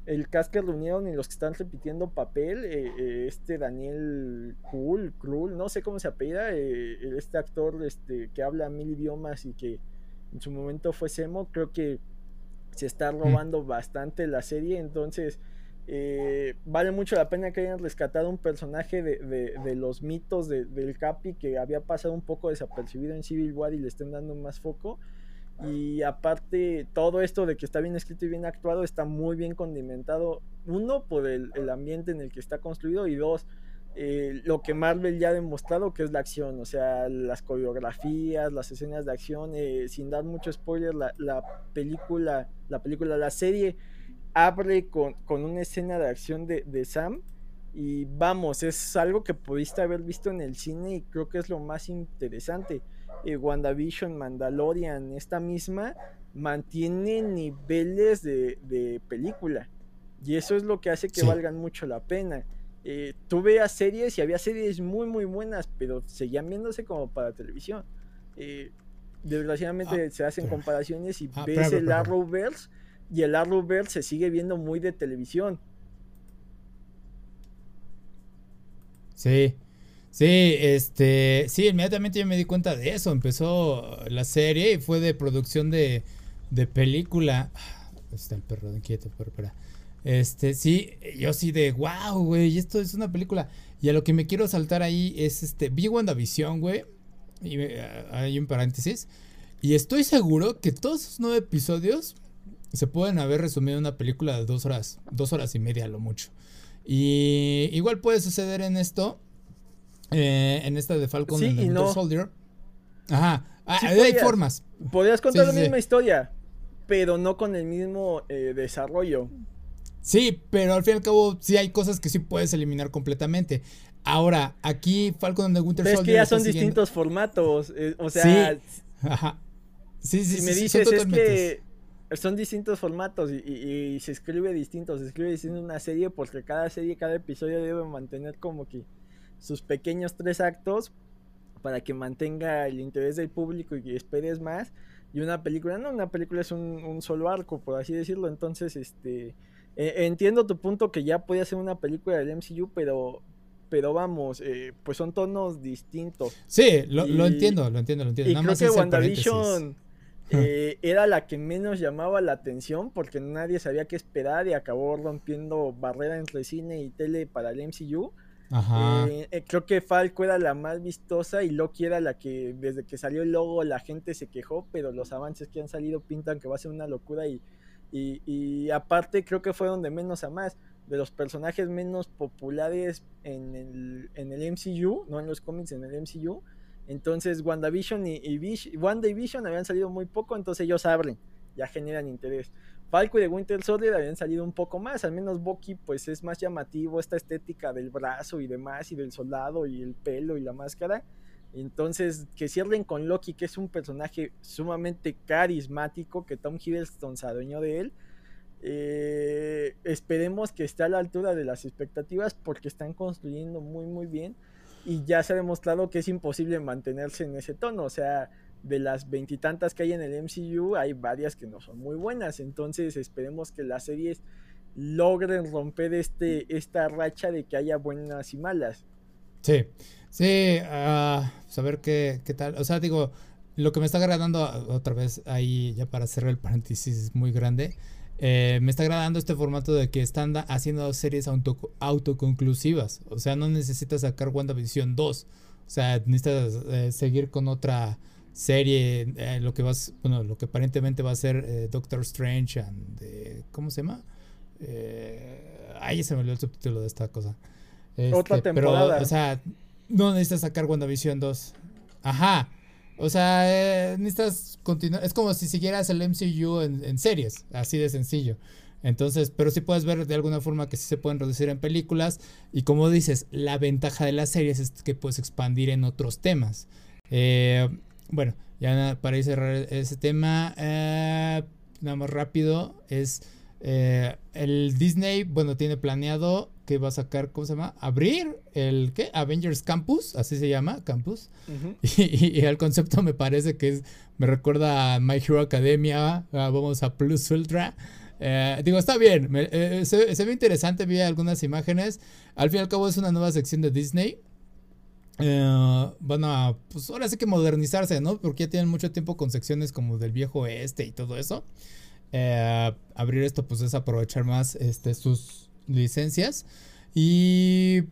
el cast que reunieron y los que están repitiendo papel, eh, eh, este Daniel Cool, Krul, no sé cómo se apellida, eh, este actor este, que habla mil idiomas y que en su momento fue Semo, creo que se está mm. robando bastante la serie, entonces vale mucho la pena que hayan rescatado un personaje de, los mitos del Capi que había pasado un poco desapercibido en Civil War y le estén dando más foco. Y aparte, todo esto de que está bien escrito y bien actuado está muy bien condimentado. Uno, por el, ambiente en el que está construido. Y dos, eh, lo que Marvel ya ha demostrado que es la acción. O sea, las coreografías, las escenas de acción. Eh, sin dar mucho spoiler, la, película, la película, la serie abre con, una escena de acción de, de Sam. Y vamos, es algo que pudiste haber visto en el cine y creo que es lo más interesante eh, WandaVision, Mandalorian, esta misma, mantiene niveles de, película. Y eso es lo que hace que valgan mucho la pena. Eh, tú veas series y había series muy, muy buenas, pero seguían viéndose como para televisión. Eh, desgraciadamente ah, se hacen comparaciones y ah, ves el Arrowverse y el Arrowverse se sigue viendo muy de televisión. Sí, Sí, este, sí, inmediatamente yo me di cuenta de eso. Empezó la serie y fue de producción de, de película. Ah, está el perro inquieto, pero espera. Este, sí, yo sí de wow, güey, esto es una película. Y a lo que me quiero saltar ahí es este, vi WandaVision, güey. Y ah, hay un paréntesis. Y estoy seguro que todos esos nueve episodios se pueden haber resumido en una película de dos horas, dos horas y media lo mucho. Y igual puede suceder en esto eh, en esta de Falcon sí, y no. Soldier. Ajá. Ah, hay formas. Podrías contar la misma historia, pero no con el mismo eh, desarrollo. Sí, pero al fin y al cabo sí hay cosas que sí puedes eliminar completamente. Ahora, aquí Falcon and the Winter Soldier. Es que ya son distintos formatos. Eh, o sea. Sí. Ajá. Sí, sí, si me dices es que son distintos formatos y, y, se escribe distinto. Se escribe distinto una serie porque cada serie, cada episodio debe mantener como que sus pequeños tres actos para que mantenga el interés del público y que esperes más. Y una película, no, una película es un, solo arco, por así decirlo. Entonces, este, e, entiendo tu punto que ya podía ser una película del MCU, pero, pero vamos, eh, pues son tonos distintos. Sí, lo, entiendo, lo entiendo, lo entiendo. Y creo que WandaVision eh, era la que menos llamaba la atención porque nadie sabía qué esperar y acabó rompiendo barrera entre cine y tele para el MCU. Eh, eh, creo que Falco era la más vistosa y Loki era la que desde que salió el logo la gente se quejó, pero los avances que han salido pintan que va a ser una locura y, aparte creo que fue donde menos a más, de los personajes menos populares en el, en el MCU, no en los cómics, en el MCU. Entonces WandaVision y, y, Vision, WandaVision habían salido muy poco, entonces ellos abren, ya generan interés. Falco y de Winter Soldier habían salido un poco más, al menos Bucky pues es más llamativo esta estética del brazo y demás y del soldado y el pelo y la máscara. Entonces, que cierren con Loki, que es un personaje sumamente carismático, que Tom Hiddleston se adueñó de él. Eh, esperemos que esté a la altura de las expectativas porque están construyendo muy muy bien y ya se ha demostrado que es imposible mantenerse en ese tono, o sea, de las veintitantas que hay en el MCU, hay varias que no son muy buenas. Entonces esperemos que las series logren romper este, esta racha de que haya buenas y malas. Sí, sí, uh, saber qué, qué tal. O sea, digo, lo que me está agradando otra vez ahí, ya para cerrar el paréntesis muy grande, eh, me está agradando este formato de que están haciendo series auto, autoconclusivas. O sea, no necesitas sacar WandaVision 2. O sea, necesitas eh, seguir con otra serie, eh, lo que vas, bueno, lo que aparentemente va a ser eh, Doctor Strange and, ¿cómo se llama? Eh, ahí se me olvidó el subtítulo de esta cosa. Otra este, temporada. Pero, o sea, no necesitas sacar WandaVision 2. Ajá. O sea, necesitas continuar. Es como si siguieras el MCU en, en, series, así de sencillo. Entonces, pero sí puedes ver de alguna forma que sí se pueden reducir en películas. Y como dices, la ventaja de las series es que puedes expandir en otros temas. Eh, bueno, ya para ir cerrar ese tema, eh, nada más rápido, es eh, el Disney, bueno, tiene planeado que va a sacar, ¿cómo se llama? Abrir el, ¿qué? Avengers Campus, así se llama, Campus. y, el concepto me parece que es, me recuerda a My Hero Academia, vamos a Plus Ultra. Eh, digo, está bien, se, se, ve interesante, vi algunas imágenes. Al fin y al cabo es una nueva sección de Disney. Eh, van a, pues ahora sí que modernizarse, ¿no? Porque ya tienen mucho tiempo con secciones como del viejo este y todo eso. Eh, abrir esto, pues es aprovechar más este, sus licencias. Y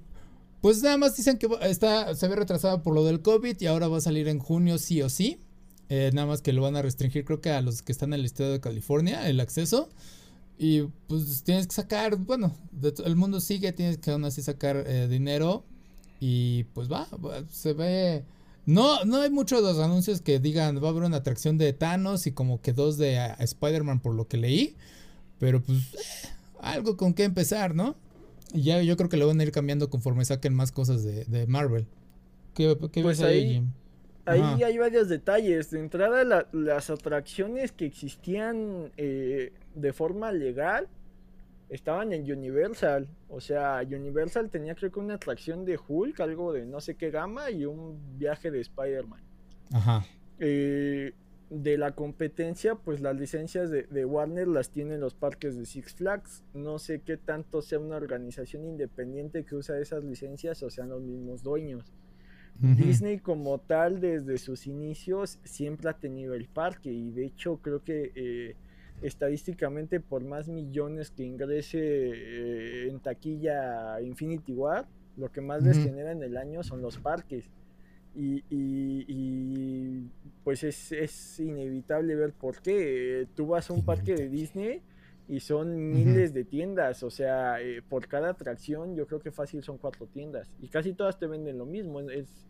pues nada más dicen que está, se ve retrasado por lo del COVID y ahora va a salir en junio sí o sí. Eh, nada más que lo van a restringir, creo que a los que están en el estado de California, el acceso. Y pues tienes que sacar, bueno, el mundo sigue, tienes que aún así sacar dinero y pues va, se ve... No, no hay muchos de los anuncios que digan va a haber una atracción de Thanos y como que dos de uh, Spider-Man por lo que leí. Pero pues eh, algo con qué empezar, ¿no? Y ya yo creo que lo van a ir cambiando conforme saquen más cosas de, Marvel. ¿Qué, pues ahí, ahí hay varios detalles. De entrada, las atracciones que existían eh, de forma legal estaban en Universal. O sea, Universal tenía creo que una atracción de Hulk, algo de no sé qué gama y un viaje de Spider-Man. Ajá. Eh, de la competencia, pues las licencias de, Warner las tienen los parques de Six Flags. No sé qué tanto sea una organización independiente que usa esas licencias o sean los mismos dueños. Disney como tal desde sus inicios siempre ha tenido el parque y de hecho creo que eh, estadísticamente por más millones que ingrese eh, en taquilla Infinity War, lo que más les genera en el año son los parques. Y, pues es, inevitable ver por qué. Tú vas a un parque de Disney y son miles de tiendas, o sea, eh, por cada atracción yo creo que fácil son cuatro tiendas y casi todas te venden lo mismo. Es,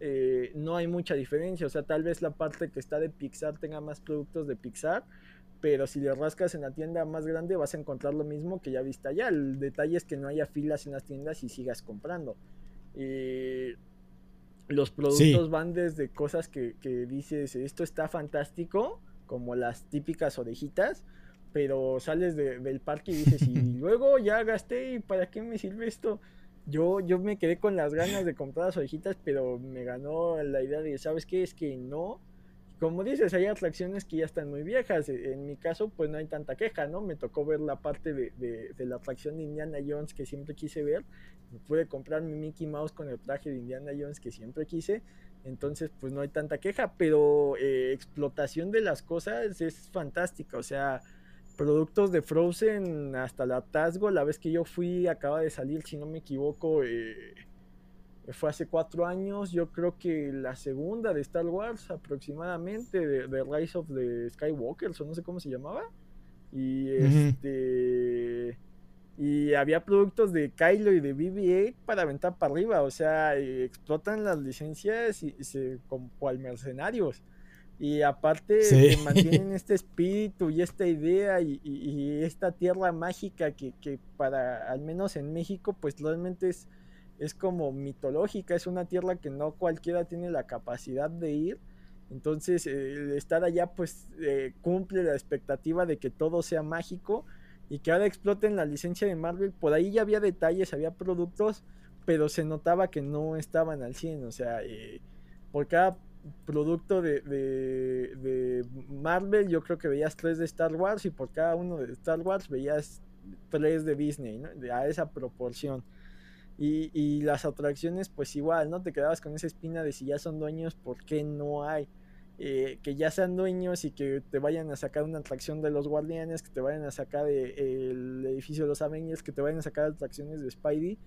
eh, no hay mucha diferencia, o sea, tal vez la parte que está de Pixar tenga más productos de Pixar, pero si le rascas en la tienda más grande vas a encontrar lo mismo que ya viste allá. El detalle es que no haya filas en las tiendas y sigas comprando. los productos van desde cosas que, dices, esto está fantástico, como las típicas orejitas, pero sales del parque y dices, y luego ya gasté, ¿y para qué me sirve esto? Yo, yo me quedé con las ganas de comprar las orejitas, pero me ganó la idea de, ¿sabes qué? Es que no, como dices, hay atracciones que ya están muy viejas. E, en mi caso, pues no hay tanta queja, ¿no? Me tocó ver la parte de, de, la atracción de Indiana Jones que siempre quise ver. Pude comprar mi Mickey Mouse con el traje de Indiana Jones que siempre quise. Entonces, pues no hay tanta queja, pero eh, explotación de las cosas es fantástica. O sea, productos de Frozen hasta la Tasgo, la vez que yo fui, acaba de salir, si no me equivoco, eh, fue hace cuatro años, yo creo que la segunda de Star Wars aproximadamente, de, Rise of the Skywalkers, o no sé cómo se llamaba. Y este. Y había productos de Kylo y de BB-8 para aventar para arriba. O sea, explotan las licencias y, se como cual mercenarios. Y aparte mantienen este espíritu y esta idea y, esta tierra mágica que, que, para, al menos en México, pues realmente es, es como mitológica. Es una tierra que no cualquiera tiene la capacidad de ir entonces, eh, estar allá, pues, eh, cumple la expectativa de que todo sea mágico y que ahora exploten la licencia de Marvel. Por ahí ya había detalles, había productos, pero se notaba que no estaban al 100. O sea, eh, por cada producto de, de, Marvel, yo creo que veías tres de Star Wars y por cada uno de Star Wars veías tres de Disney, a esa proporción. Y, y, las atracciones, pues igual, ¿no? Te quedabas con esa espina de si ya son dueños, ¿por qué no hay? Eh, que ya sean dueños y que te vayan a sacar una atracción de los guardianes, que te vayan a sacar el edificio de los Avengers, que te vayan a sacar atracciones de Spidey.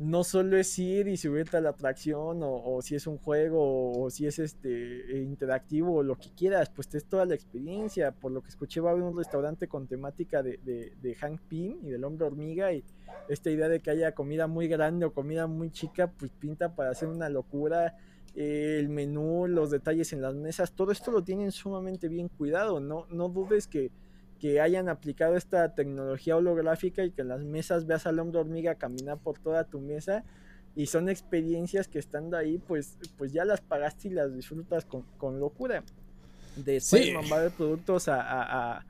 No solo es ir y subirte a la atracción, o, si es un juego, o, si es este interactivo, o lo que quieras, pues es toda la experiencia. Por lo que escuché, va a haber un restaurante con temática de, de, de Hank Pym y del hombre hormiga, y esta idea de que haya comida muy grande o comida muy chica, pues pinta para hacer una locura el menú, los detalles en las mesas, todo esto lo tienen sumamente bien cuidado. No, no dudes que, que hayan aplicado esta tecnología holográfica y que en las mesas veas al hombre hormiga caminar por toda tu mesa. Y son experiencias que estando ahí, pues, pues ya las pagaste y las disfrutas con, con locura. De sí. de productos a, a,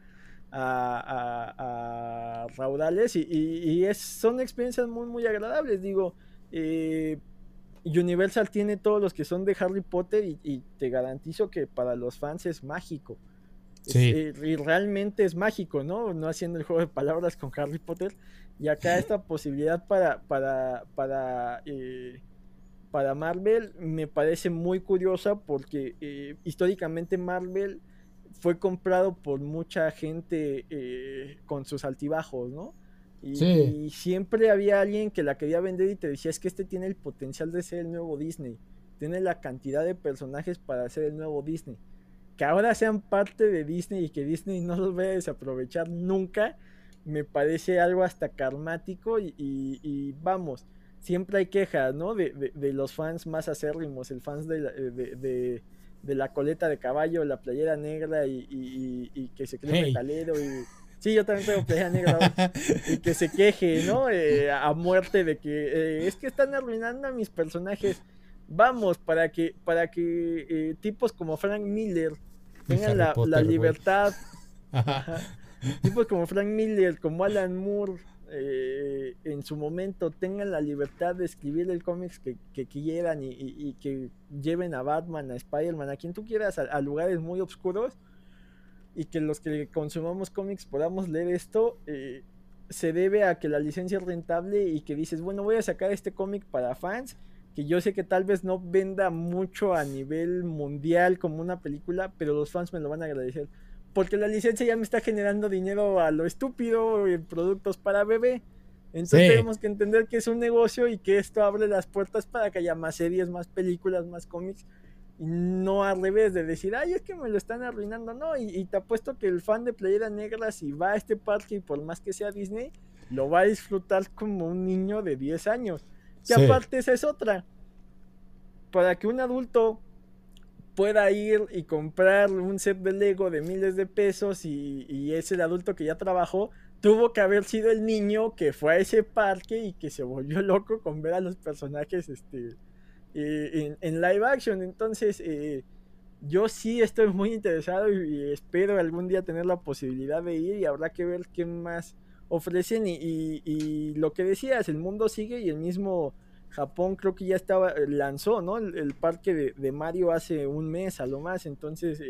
a, a raudales y, y, es, son experiencias muy, muy agradables. Digo, eh, Universal tiene todos los que son de Harry Potter y, te garantizo que para los fans es mágico. Sí. Eh, y realmente es mágico, ¿no? No haciendo el juego de palabras con Harry Potter. Y acá esta posibilidad para, para, para, eh, para Marvel me parece muy curiosa porque eh, históricamente Marvel fue comprado por mucha gente con sus altibajos, ¿no? Y, siempre había alguien que la quería vender y te decía, es que este tiene el potencial de ser el nuevo Disney. Tiene la cantidad de personajes para ser el nuevo Disney. Que ahora sean parte de Disney y que Disney no los vaya a desaprovechar nunca, me parece algo hasta karmático y, vamos, siempre hay quejas, ¿no? De, los fans más acérrimos, el fans de la, de, la coleta de caballo, la playera negra y, que se cree metalero y Sí, yo también tengo playa negra. y que se queje, ¿no? Eh, a muerte de que eh, es que están arruinando a mis personajes. Vamos, para que, para que eh, tipos como Frank Miller tengan la, libertad. tipos como Frank Miller, como Alan Moore, en su momento tengan la libertad de escribir el cómics que, quieran y, que lleven a Batman, a Spider-Man, a quien tú quieras, a lugares muy oscuros. Y que los que consumamos cómics podamos leer esto, eh, se debe a que la licencia es rentable y que dices, bueno, voy a sacar este cómic para fans, que yo sé que tal vez no venda mucho a nivel mundial como una película, pero los fans me lo van a agradecer. Porque la licencia ya me está generando dinero a lo estúpido en productos para bebé. Entonces tenemos que entender que es un negocio y que esto abre las puertas para que haya más series, más películas, más cómics y no al revés de decir, ay, es que me lo están arruinando, no, y, te apuesto que el fan de Playera Negra, si va a este parque y por más que sea Disney, lo va a disfrutar como un niño de 10 años. Y aparte esa es otra. Para que un adulto pueda ir y comprar un set de Lego de miles de pesos y, y es el adulto que ya trabajó, tuvo que haber sido el niño que fue a ese parque y que se volvió loco con ver a los personajes este eh, en, live action. Entonces, eh, yo sí estoy muy interesado y, espero algún día tener la posibilidad de ir y habrá que ver qué más ofrecen. Y, lo que decías, el mundo sigue y el mismo Japón creo que ya estaba, eh, lanzó, ¿no? El, parque de, Mario hace un mes a lo más. Entonces,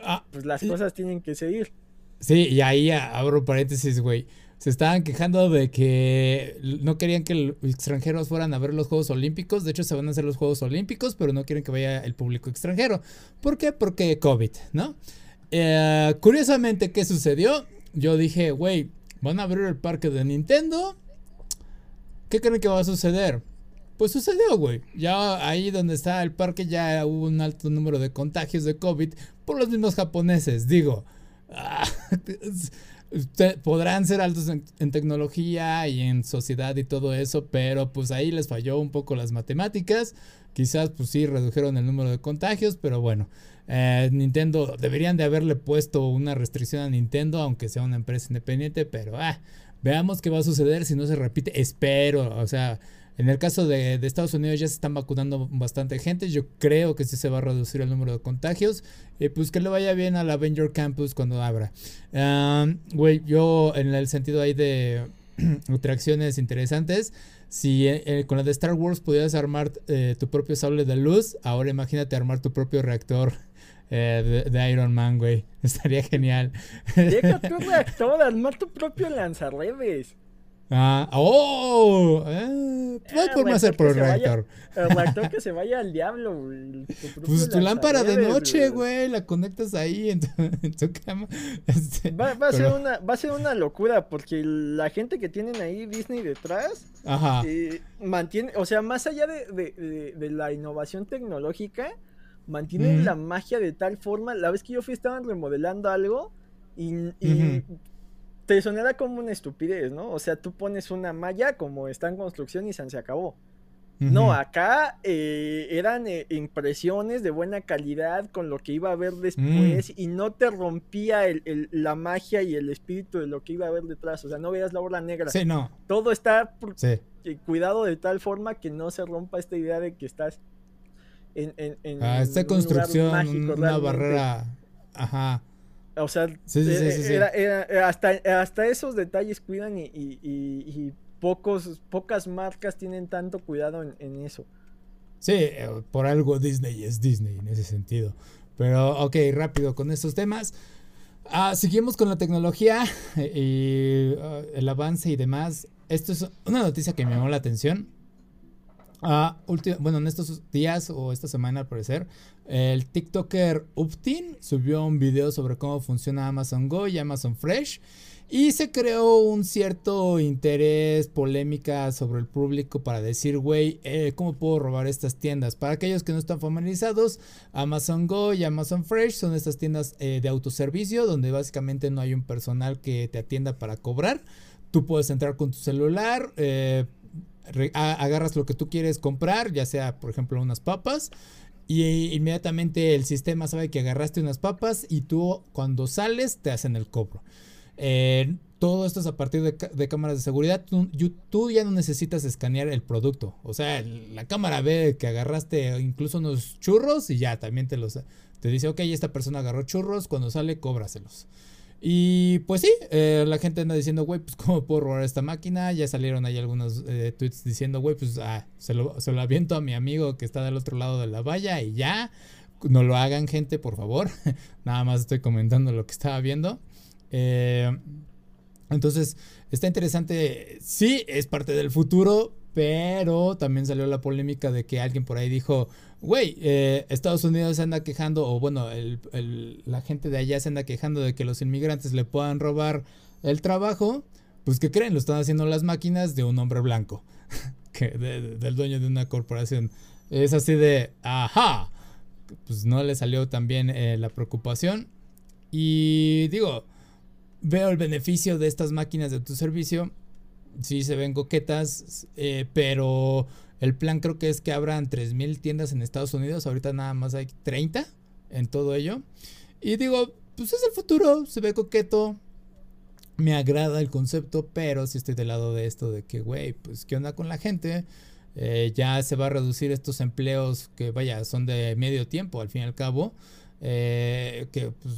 ah, pues las cosas tienen que seguir. Sí, y ahí abro paréntesis, güey se estaban quejando de que no querían que los extranjeros fueran a ver los Juegos Olímpicos. De hecho, se van a hacer los Juegos Olímpicos, pero no quieren que vaya el público extranjero. ¿Por qué? Porque COVID, ¿no? Eh, curiosamente, ¿qué sucedió? Yo dije, güey, van a abrir el parque de Nintendo. ¿Qué creen que va a suceder? Pues sucedió, güey. Ya ahí donde está el parque ya hubo un alto número de contagios de COVID por los mismos japoneses. Digo, ah, podrán ser altos en, tecnología y en sociedad y todo eso, pero pues ahí les falló un poco las matemáticas. Quizás pues sí redujeron el número de contagios, pero bueno, eh, Nintendo deberían de haberle puesto una restricción a Nintendo, aunque sea una empresa independiente, pero ah, veamos qué va a suceder si no se repite. Espero, o sea, en el caso de, Estados Unidos ya se están vacunando bastante gente. Yo creo que sí se va a reducir el número de contagios. Y pues que le vaya bien al Avenger Campus cuando abra. Güey, yo en el sentido ahí de atracciones interesantes. Si eh, eh, con la de Star Wars pudieras armar eh, tu propio sable de luz, ahora imagínate armar tu propio reactor de, Iron Man, güey. Estaría genial. Deja tu reactor, armar tu propio lanzarredes. Ah, oh, eh, puede hacer por el reactor. el reactor que se vaya al diablo, güey. Pues tu lámpara de noche, güey, la conectas ahí en tu, cama. Este, va, a ser una, va a ser una locura porque la gente que tienen ahí Disney detrás Ajá. Eh, mantiene, o sea, más allá de, de, la innovación tecnológica, mantienen la magia de tal forma. La vez que yo fui estaban remodelando algo y, y te sonará como una estupidez, ¿no? O sea, tú pones una malla como está en construcción y se acabó. No, acá eh, eran eh, impresiones de buena calidad con lo que iba a ver después mm. y no te rompía la magia y el espíritu de lo que iba a ver detrás. O sea, no veas la obra negra. Sí, no. Todo está eh, cuidado de tal forma que no se rompa esta idea de que estás en, en, en ah, esta construcción, una barrera. Ajá. O sea, eh, hasta, hasta esos detalles cuidan y, pocos, pocas marcas tienen tanto cuidado en, eso. Sí, eh, por algo Disney es Disney en ese sentido. Pero, ok, rápido con estos temas. Ah, seguimos con la tecnología y ah, el avance y demás. Esto es una noticia que me llamó la atención. Ah, bueno, en estos días o esta semana al parecer, el TikToker Uptin subió un video sobre cómo funciona Amazon Go y Amazon Fresh y se creó un cierto interés, polémica sobre el público para decir, güey, eh, ¿cómo puedo robar estas tiendas? Para aquellos que no están familiarizados, Amazon Go y Amazon Fresh son estas tiendas eh, de autoservicio donde básicamente no hay un personal que te atienda para cobrar. Tú puedes entrar con tu celular, eh, agarras lo que tú quieres comprar, ya sea por ejemplo unas papas, y inmediatamente el sistema sabe que agarraste unas papas y tú cuando sales te hacen el cobro. Eh, todo esto es a partir de, cámaras de seguridad. Tú, ya no necesitas escanear el producto. O sea, la cámara ve que agarraste incluso unos churros y ya también te los... Te dice, ok, esta persona agarró churros, cuando sale, cóbraselos. Y pues sí, eh, la gente anda diciendo, güey, pues cómo puedo robar esta máquina. Ya salieron ahí algunos eh, tweets diciendo, güey, pues ah, se, lo, se lo aviento a mi amigo que está del otro lado de la valla y ya. No lo hagan, gente, por favor. Nada más estoy comentando lo que estaba viendo. Eh, entonces, está interesante. Sí, es parte del futuro, pero también salió la polémica de que alguien por ahí dijo, güey, eh, Estados Unidos se anda quejando, o bueno, la gente de allá se anda quejando de que los inmigrantes le puedan robar el trabajo. Pues, ¿qué creen? Lo están haciendo las máquinas de un hombre blanco, del dueño de una corporación. Es así de, ajá. Pues no le salió también eh, la preocupación. Y digo, veo el beneficio de estas máquinas de tu servicio sí se ven coquetas, eh, pero el plan creo que es que abran 3.000 tiendas en Estados Unidos, ahorita nada más hay 30 en todo ello. Y digo, pues es el futuro, se ve coqueto, me agrada el concepto, pero si estoy del lado de esto de que, güey, pues qué onda con la gente. Eh, ya se va a reducir estos empleos que, vaya, son de medio tiempo al fin y al cabo. Eh, que pues,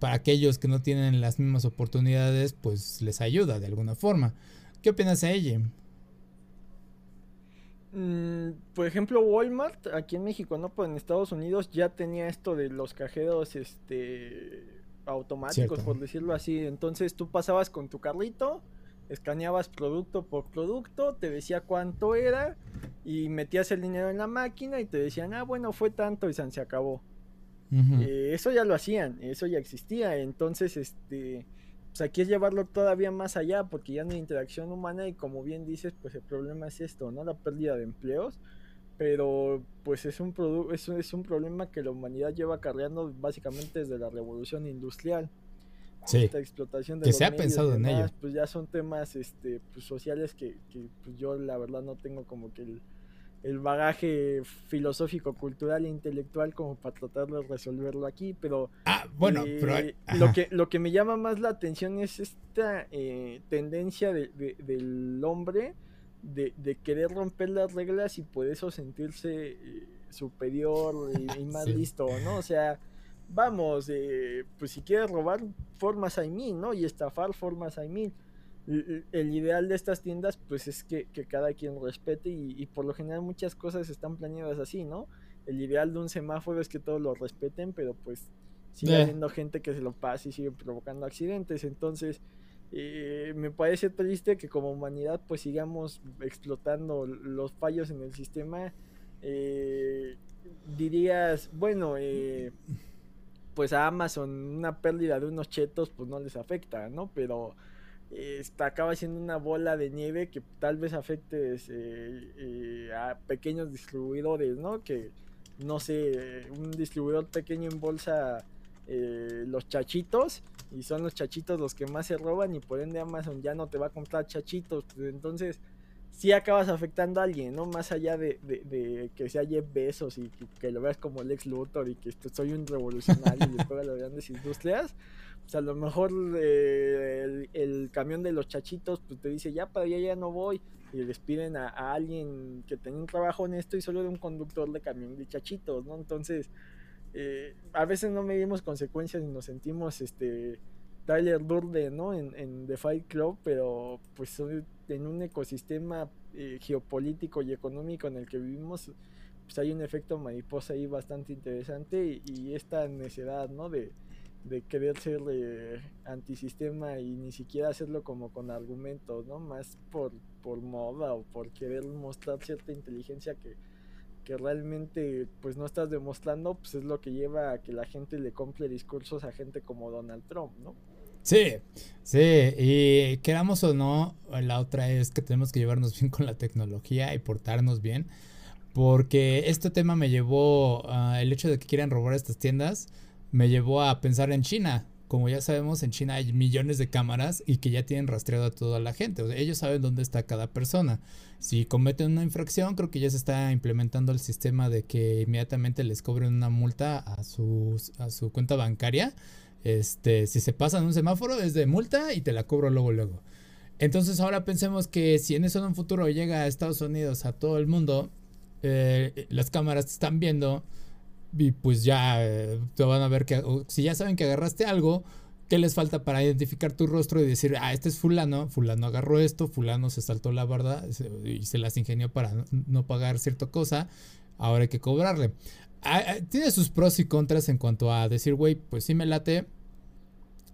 para aquellos que no tienen las mismas oportunidades, pues les ayuda de alguna forma. ¿Qué opinas de ella? Mm, por ejemplo, Walmart, aquí en México, ¿no? Pues en Estados Unidos ya tenía esto de los cajeros este, automáticos, por decirlo así. Entonces tú pasabas con tu carrito, escaneabas producto por producto, te decía cuánto era y metías el dinero en la máquina y te decían, ah, bueno, fue tanto y se acabó. Eh, eso ya lo hacían, eso ya existía. Entonces, este pues aquí es llevarlo todavía más allá porque ya no hay interacción humana y como bien dices, pues el problema es esto, ¿no? La pérdida de empleos, pero pues es un, es, es un problema que la humanidad lleva cargando básicamente desde la revolución industrial. esta explotación de que se ha pensado en ello. Pues ya son temas este, pues, sociales que, que pues yo la verdad no tengo como que el, el bagaje filosófico, cultural e intelectual como para tratar de resolverlo aquí, pero ah, bueno, eh, lo que lo que me llama más la atención es esta eh, tendencia de, del hombre de, querer romper las reglas y por eso sentirse eh, superior y, más listo, ¿no? O sea, vamos, pues si quieres robar, formas hay mil, ¿no? Y estafar, formas hay mil el ideal de estas tiendas pues es que, cada quien respete y, por lo general muchas cosas están planeadas así, ¿no? El ideal de un semáforo es que todos lo respeten, pero pues sigue habiendo gente que se lo pasa y sigue provocando accidentes, entonces eh, me parece triste que como humanidad pues sigamos explotando los fallos en el sistema. Eh, dirías, bueno, eh, pues a Amazon una pérdida de unos chetos pues no les afecta, ¿no? Pero acaba siendo una bola de nieve que tal vez afecte eh, eh, a pequeños distribuidores, ¿no? Que, no sé, un distribuidor pequeño en bolsa eh, los chachitos y son los chachitos los que más se roban y por ende Amazon ya no te va a comprar chachitos. Pues entonces, sí acabas afectando a alguien, ¿no? Más allá de, que sea Jeff Bezos y que, lo veas como Lex Luthor y que soy un revolucionario y de las grandes industrias a lo mejor eh, el, camión de los chachitos pues te dice, ya para allá ya no voy. Y les piden a, alguien que tenga un trabajo honesto y solo de un conductor de camión de chachitos, ¿no? Entonces, eh, a veces no medimos consecuencias y nos sentimos este Tyler Durden, ¿no? En, The Fight Club, pero pues en un ecosistema eh, geopolítico y económico en el que vivimos, pues hay un efecto mariposa ahí bastante interesante y, y esta necesidad, ¿no? De, de querer ser eh, antisistema y ni siquiera hacerlo como con argumentos, ¿no? Más por, por moda o por querer mostrar cierta inteligencia que, que realmente pues no estás demostrando, pues es lo que lleva a que la gente le compre discursos a gente como Donald Trump, ¿no? Sí, sí, y queramos o no, la otra es que tenemos que llevarnos bien con la tecnología y portarnos bien, porque este tema me llevó al el hecho de que quieran robar estas tiendas, me llevó a pensar en China. Como ya sabemos, en China hay millones de cámaras y que ya tienen rastreado a toda la gente. O sea, ellos saben dónde está cada persona. Si cometen una infracción, creo que ya se está implementando el sistema de que inmediatamente les cobren una multa a su, a su cuenta bancaria. Este, si se pasan un semáforo es de multa y te la cobro luego luego. Entonces ahora pensemos que si en eso en un futuro llega a Estados Unidos, a todo el mundo, eh, las cámaras están viendo y pues ya eh, te van a ver que si ya saben que agarraste algo, ¿qué les falta para identificar tu rostro y decir, ah, este es fulano, fulano agarró esto, fulano se saltó la barda y se las ingenió para no pagar cierta cosa, ahora hay que cobrarle. Ah, ah, tiene sus pros y contras en cuanto a decir, güey, pues sí me late,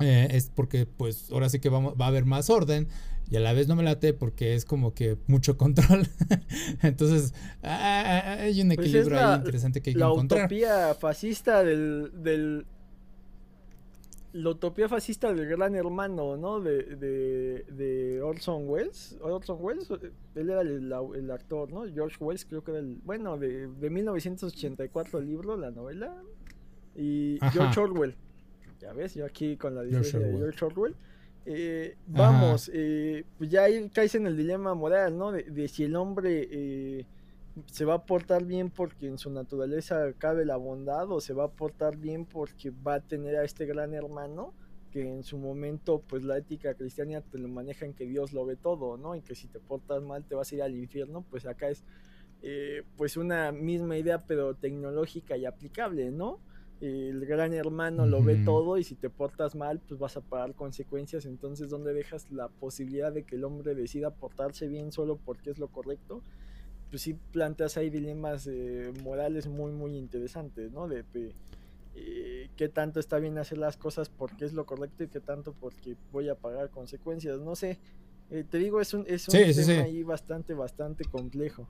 eh, es porque pues ahora sí que vamos, va a haber más orden y a la vez no me late porque es como que mucho control. Entonces, ah, ah, ah, hay un pues equilibrio ahí interesante que hay que encontrar. La utopía fascista del, del. La utopía fascista del gran hermano, ¿no? De, de, de Orson Welles. Orson Welles, él era el, el, actor, ¿no? George Wells, creo que era el. Bueno, de, de 1984 el libro, la novela. Y George Orwell. Ya ves, yo aquí con la diferencia de George Orwell. Eh, vamos, eh, pues ya ahí caes en el dilema moral, ¿no? De, si el hombre eh, se va a portar bien porque en su naturaleza cabe la bondad o se va a portar bien porque va a tener a este gran hermano que en su momento pues la ética cristiana te lo maneja en que Dios lo ve todo, ¿no? Y que si te portas mal te vas a ir al infierno, pues acá es pues una misma idea pero tecnológica y aplicable, ¿no? El gran hermano lo ve todo y si te portas mal, pues vas a pagar consecuencias. Entonces, ¿dónde dejas la posibilidad de que el hombre decida portarse bien solo porque es lo correcto? Pues sí planteas ahí dilemas eh, morales muy, muy interesantes, ¿no? De, eh, qué tanto está bien hacer las cosas porque es lo correcto y qué tanto porque voy a pagar consecuencias. No sé, eh, te digo, es un, es un tema ahí bastante, bastante complejo.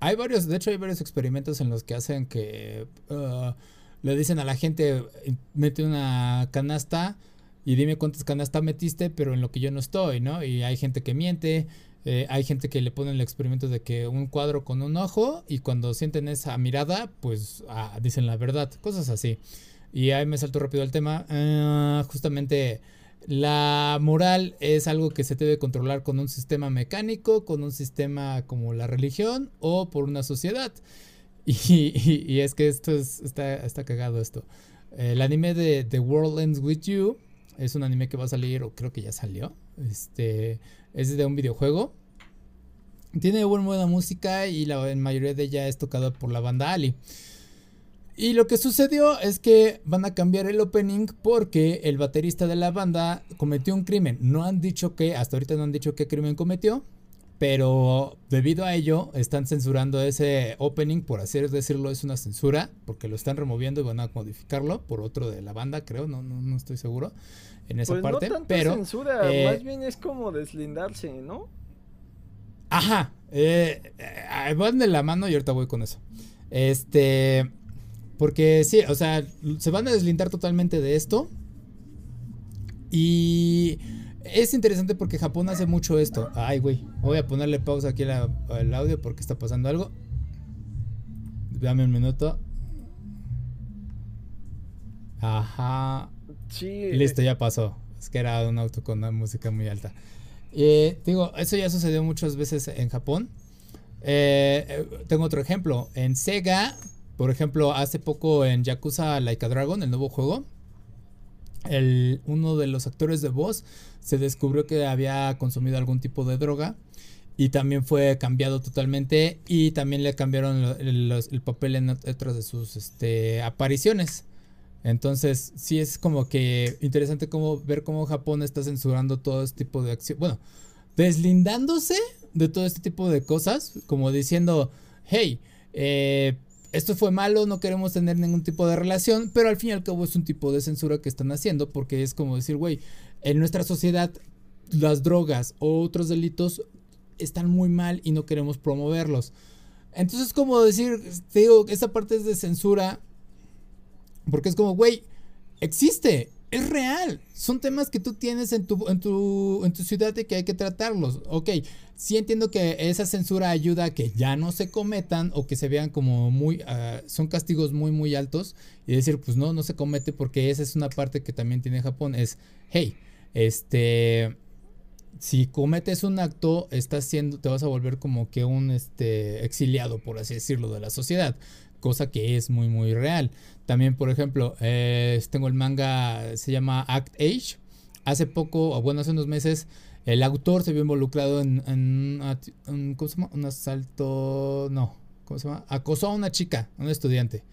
Hay varios, de hecho hay varios experimentos en los que hacen que... Uh, le dicen a la gente, mete una canasta y dime cuántas canastas metiste, pero en lo que yo no estoy, ¿no? Y hay gente que miente, eh, hay gente que le pone el experimento de que un cuadro con un ojo y cuando sienten esa mirada, pues ah, dicen la verdad, cosas así. y ahí me salto rápido el tema, uh, justamente la moral es algo que se debe controlar con un sistema mecánico, con un sistema como la religión o por una sociedad. Y, es que esto es, está, cagado esto. El anime de The World Ends With You es un anime que va a salir, o creo que ya salió. Este es de un videojuego. Tiene buena, buena música y la mayoría de ella es tocada por la banda Ali. Y lo que sucedió es que van a cambiar el opening porque el baterista de la banda cometió un crimen. No han dicho que, hasta ahorita no han dicho qué crimen cometió, pero debido a ello están censurando ese opening, por así decirlo, es una censura, porque lo están removiendo y van a modificarlo por otro de la banda, creo, no, no, estoy seguro en esa pues parte. No tanto pero censura, eh, más bien es como deslindarse, ¿no? Ajá, eh, eh, van de la mano y ahorita voy con eso. Este, porque sí, o sea, se van a deslindar totalmente de esto. Y es interesante porque Japón hace mucho esto. Ay, güey. Voy a ponerle pausa aquí al audio porque está pasando algo. Dame un minuto. Ajá. Sí. Listo, ya pasó. Es que era un auto con una música muy alta. Eh, digo, eso ya sucedió muchas veces en Japón. Eh, eh, tengo otro ejemplo. En Sega por ejemplo, hace poco en Yakuza Like a Dragon, el nuevo juego, el, uno de los actores de voz se descubrió que había consumido algún tipo de droga y también fue cambiado totalmente y también le cambiaron el, papel en otras de sus este, apariciones. Entonces, sí es como que interesante como ver cómo Japón está censurando todo este tipo de acción. Bueno, deslindándose de todo este tipo de cosas, como diciendo, hey, eh, esto fue malo, no queremos tener ningún tipo de relación, pero al fin y al cabo es un tipo de censura que están haciendo porque es como decir, güey, en nuestra sociedad las drogas o otros delitos están muy mal y no queremos promoverlos. Entonces, como decir, te digo, esa parte es de censura porque es como, güey, existe, es real. Son temas que tú tienes en tu, en tu, en tu ciudad y que hay que tratarlos. Ok, sí entiendo que esa censura ayuda a que ya no se cometan o que se vean como muy, uh, son castigos muy, muy altos y decir, pues no, no se comete porque esa es una parte que también tiene Japón, es, hey, este, si cometes un acto, estás siendo, te vas a volver como que un, este, exiliado, por así decirlo, de la sociedad cosa que es muy muy real. También, por ejemplo, eh, tengo el manga, se llama Act Age. Hace poco, o bueno, hace unos meses, el autor se vio involucrado en, un, ¿cómo se llama? Un asalto, no, ¿cómo se llama? Acosó a una chica, a un estudiante.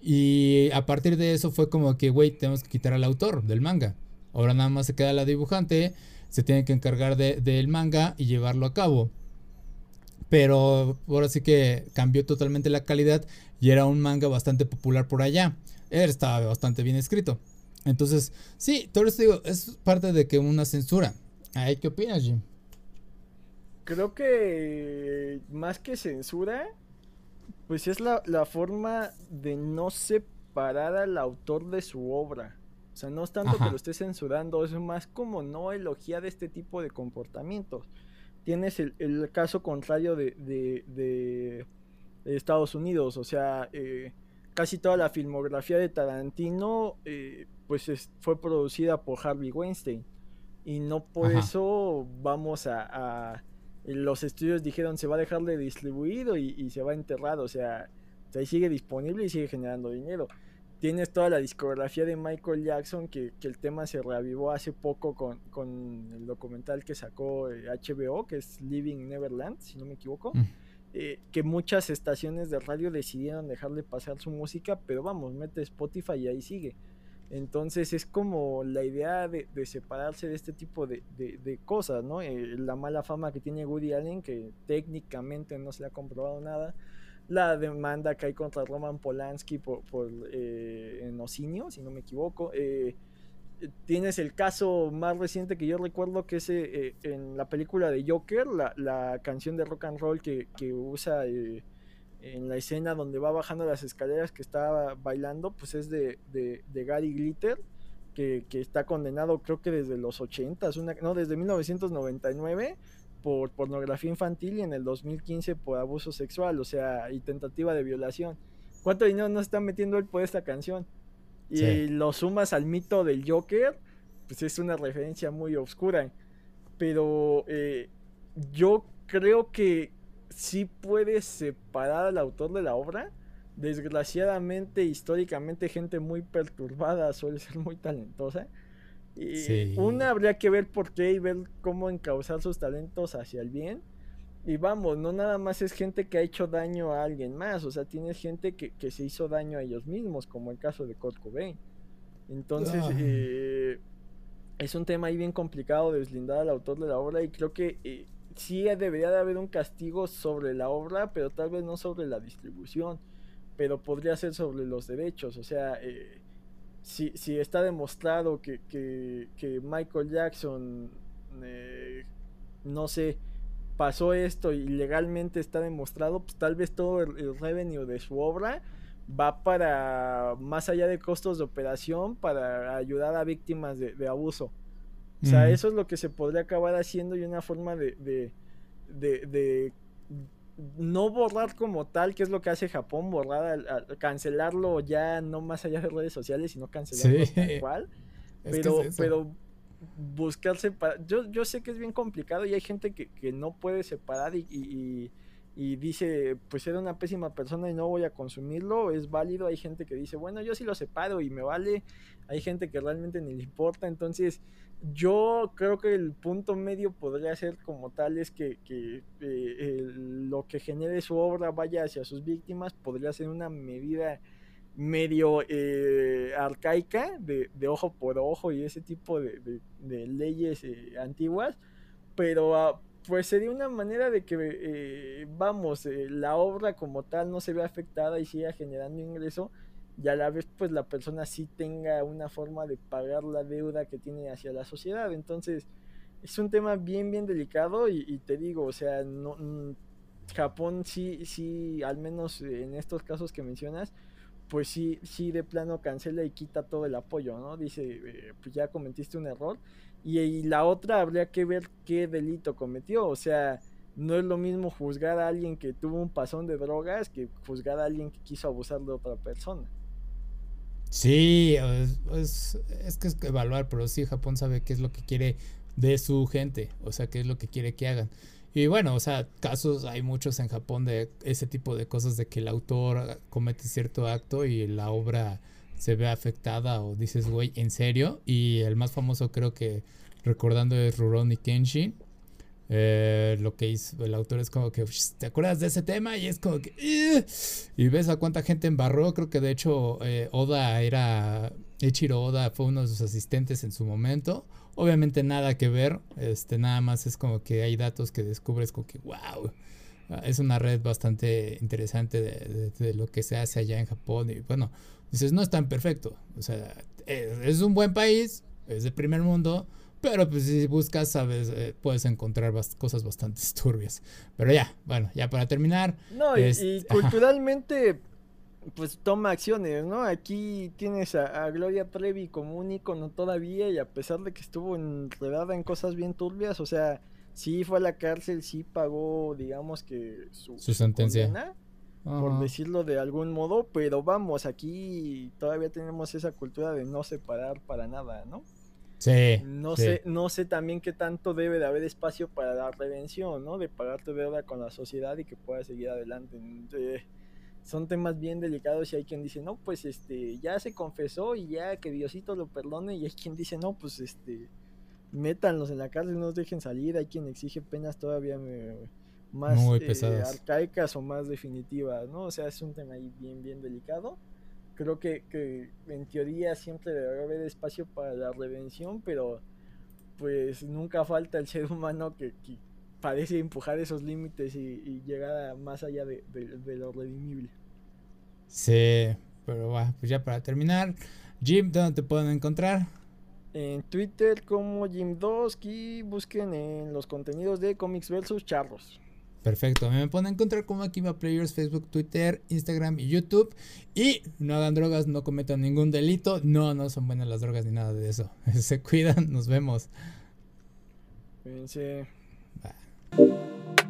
Y a partir de eso fue como que, güey, tenemos que quitar al autor del manga. Ahora nada más se queda la dibujante, se tiene que encargar del manga y llevarlo a cabo. Pero ahora sí que cambió totalmente la calidad y era un manga bastante popular por allá. estaba bastante bien escrito. Entonces, sí, todo esto digo, es parte de que una censura. ¿Qué opinas, Jim? Creo que más que censura, pues es la, forma de no separar al autor de su obra. O sea, no es tanto que lo esté censurando, es más como no elogiar este tipo de comportamientos. Tienes el, caso contrario de, de, Estados Unidos, o sea, eh, casi toda la filmografía de Tarantino eh, pues fue producida por Harvey Weinstein. Y no por eso vamos a, Los estudios dijeron se va a dejar de distribuir y, se va a enterrar. O sea, ahí sigue disponible y sigue generando dinero. Tienes toda la discografía de Michael Jackson, que, el tema se reavivó hace poco con, el documental que sacó HBO, eh, que es Living Neverland, si no me equivoco. Mm. Eh, que muchas estaciones de radio decidieron dejarle pasar su música, pero vamos, mete Spotify y ahí sigue. Entonces es como la idea de, separarse de este tipo de, cosas, ¿no? Eh, la mala fama que tiene Woody Allen, que técnicamente no se le ha comprobado nada. La demanda que hay contra Roman Polanski por, por eh, enocinio, si no me equivoco. Eh, tienes el caso más reciente que yo recuerdo, que es eh, en la película de Joker, la, canción de rock and roll que, que usa en la escena donde va bajando las escaleras que estaba bailando, pues es de, Gary Glitter, que, está condenado creo que desde los 80, una, no, desde 1999 por pornografía infantil y en el 2015 por abuso sexual, o sea, y tentativa de violación. ¿Cuánto dinero nos está metiendo él por esta canción? y lo sumas al mito del Joker, pues es una referencia muy oscura. Pero eh, yo creo que sí puedes separar al autor de la obra. Desgraciadamente, históricamente, gente muy perturbada suele ser muy talentosa. Y una habría que ver por qué y ver cómo encauzar sus talentos hacia el bien. Y vamos, no nada más es gente que ha hecho daño a alguien más, o sea, tienes gente que, se hizo daño a ellos mismos, como el caso de Kurt Cobain. Entonces, eh, es un tema ahí bien complicado de deslindar al autor de la obra y creo que eh, sí debería de haber un castigo sobre la obra, pero tal vez no sobre la distribución, pero podría ser sobre los derechos, o sea, eh, si, si, está demostrado que, que Michael Jackson, no sé, pasó esto y legalmente está demostrado, pues tal vez todo el, revenue de su obra va para más allá de costos de operación para ayudar a víctimas de, abuso. O sea, eso es lo que se podría acabar haciendo y una forma de, de, no borrar como tal, que es lo que hace Japón, borrar, cancelarlo ya no más allá de redes sociales, sino cancelarlo tal cual. pero, pero buscar separar. Yo, yo sé que es bien complicado y hay gente que, que no puede separar y, y, y, dice, pues era una pésima persona y no voy a consumirlo. Es válido. Hay gente que dice, bueno, yo sí lo separo y me vale. Hay gente que realmente ni le importa. Entonces, yo creo que el punto medio podría ser como tal es que, que eh, lo que genere su obra vaya hacia sus víctimas. Podría ser una medida medio eh, arcaica de, ojo por ojo y ese tipo de, leyes eh, antiguas, pero ah, pues sería una manera de que, eh, vamos, la obra como tal no se vea afectada y siga generando ingreso y a la vez pues la persona sí tenga una forma de pagar la deuda que tiene hacia la sociedad. Entonces es un tema bien, bien delicado y, y te digo, o sea, no, mm, Japón sí, sí, al menos en estos casos que mencionas, pues sí, sí de plano cancela y quita todo el apoyo, ¿no? Dice, eh, pues ya cometiste un error. Y, la otra habría que ver qué delito cometió. O sea, no es lo mismo juzgar a alguien que tuvo un pasón de drogas que juzgar a alguien que quiso abusar de otra persona. Sí, es, es que es evaluar, pero sí, Japón sabe qué es lo que quiere de su gente, o sea, qué es lo que quiere que hagan. Y bueno, o sea, casos hay muchos en Japón de ese tipo de cosas de que el autor comete cierto acto y la obra se ve afectada o dices, güey, ¿en serio? Y el más famoso creo que recordando es Rurouni Kenshin. Eh, lo que hizo el autor es como que te acuerdas de ese tema y es como que y ves a cuánta gente embarró. Creo que de hecho eh, Oda era Ichiro Oda fue uno de sus asistentes en su momento. Obviamente nada que ver, este, nada más es como que hay datos que descubres como que, wow, es una red bastante interesante de, lo que se hace allá en Japón. Y bueno, dices, no es tan perfecto, o sea, es, un buen país, es de primer mundo, pero pues si buscas, sabes, eh, puedes encontrar cosas bastante turbias. Pero ya, bueno, ya para terminar. No, y, culturalmente pues toma acciones, ¿no? Aquí tienes a, Gloria Trevi como un ícono todavía y a pesar de que estuvo enredada en cosas bien turbias, o sea, sí fue a la cárcel, sí pagó, digamos que su, sentencia. por decirlo de algún modo, pero vamos, aquí todavía tenemos esa cultura de no separar para nada, ¿no? Sí. No sé, no sé también qué tanto debe de haber espacio para la redención, ¿no? De pagar tu deuda con la sociedad y que puedas seguir adelante son temas bien delicados y hay quien dice, no, pues este, ya se confesó y ya que Diosito lo perdone y hay quien dice, no, pues este, métanlos en la cárcel, no nos dejen salir, hay quien exige penas todavía eh, más eh, arcaicas o más definitivas, ¿no? O sea, es un tema ahí bien, bien delicado. Creo que, que en teoría siempre debe haber espacio para la redención, pero pues nunca falta el ser humano que, que parece empujar esos límites y, llegar más allá de, lo redimible. Sí, pero va, pues ya para terminar, Jim, ¿dónde te pueden encontrar? En Twitter como Jim2 y busquen en los contenidos de Comics versus Charros. Perfecto, me pueden encontrar como Akiva Players, Facebook, Twitter, Instagram y YouTube. Y no hagan drogas, no cometan ningún delito. No, no son buenas las drogas ni nada de eso. Se cuidan, nos vemos. Cuídense. Bye.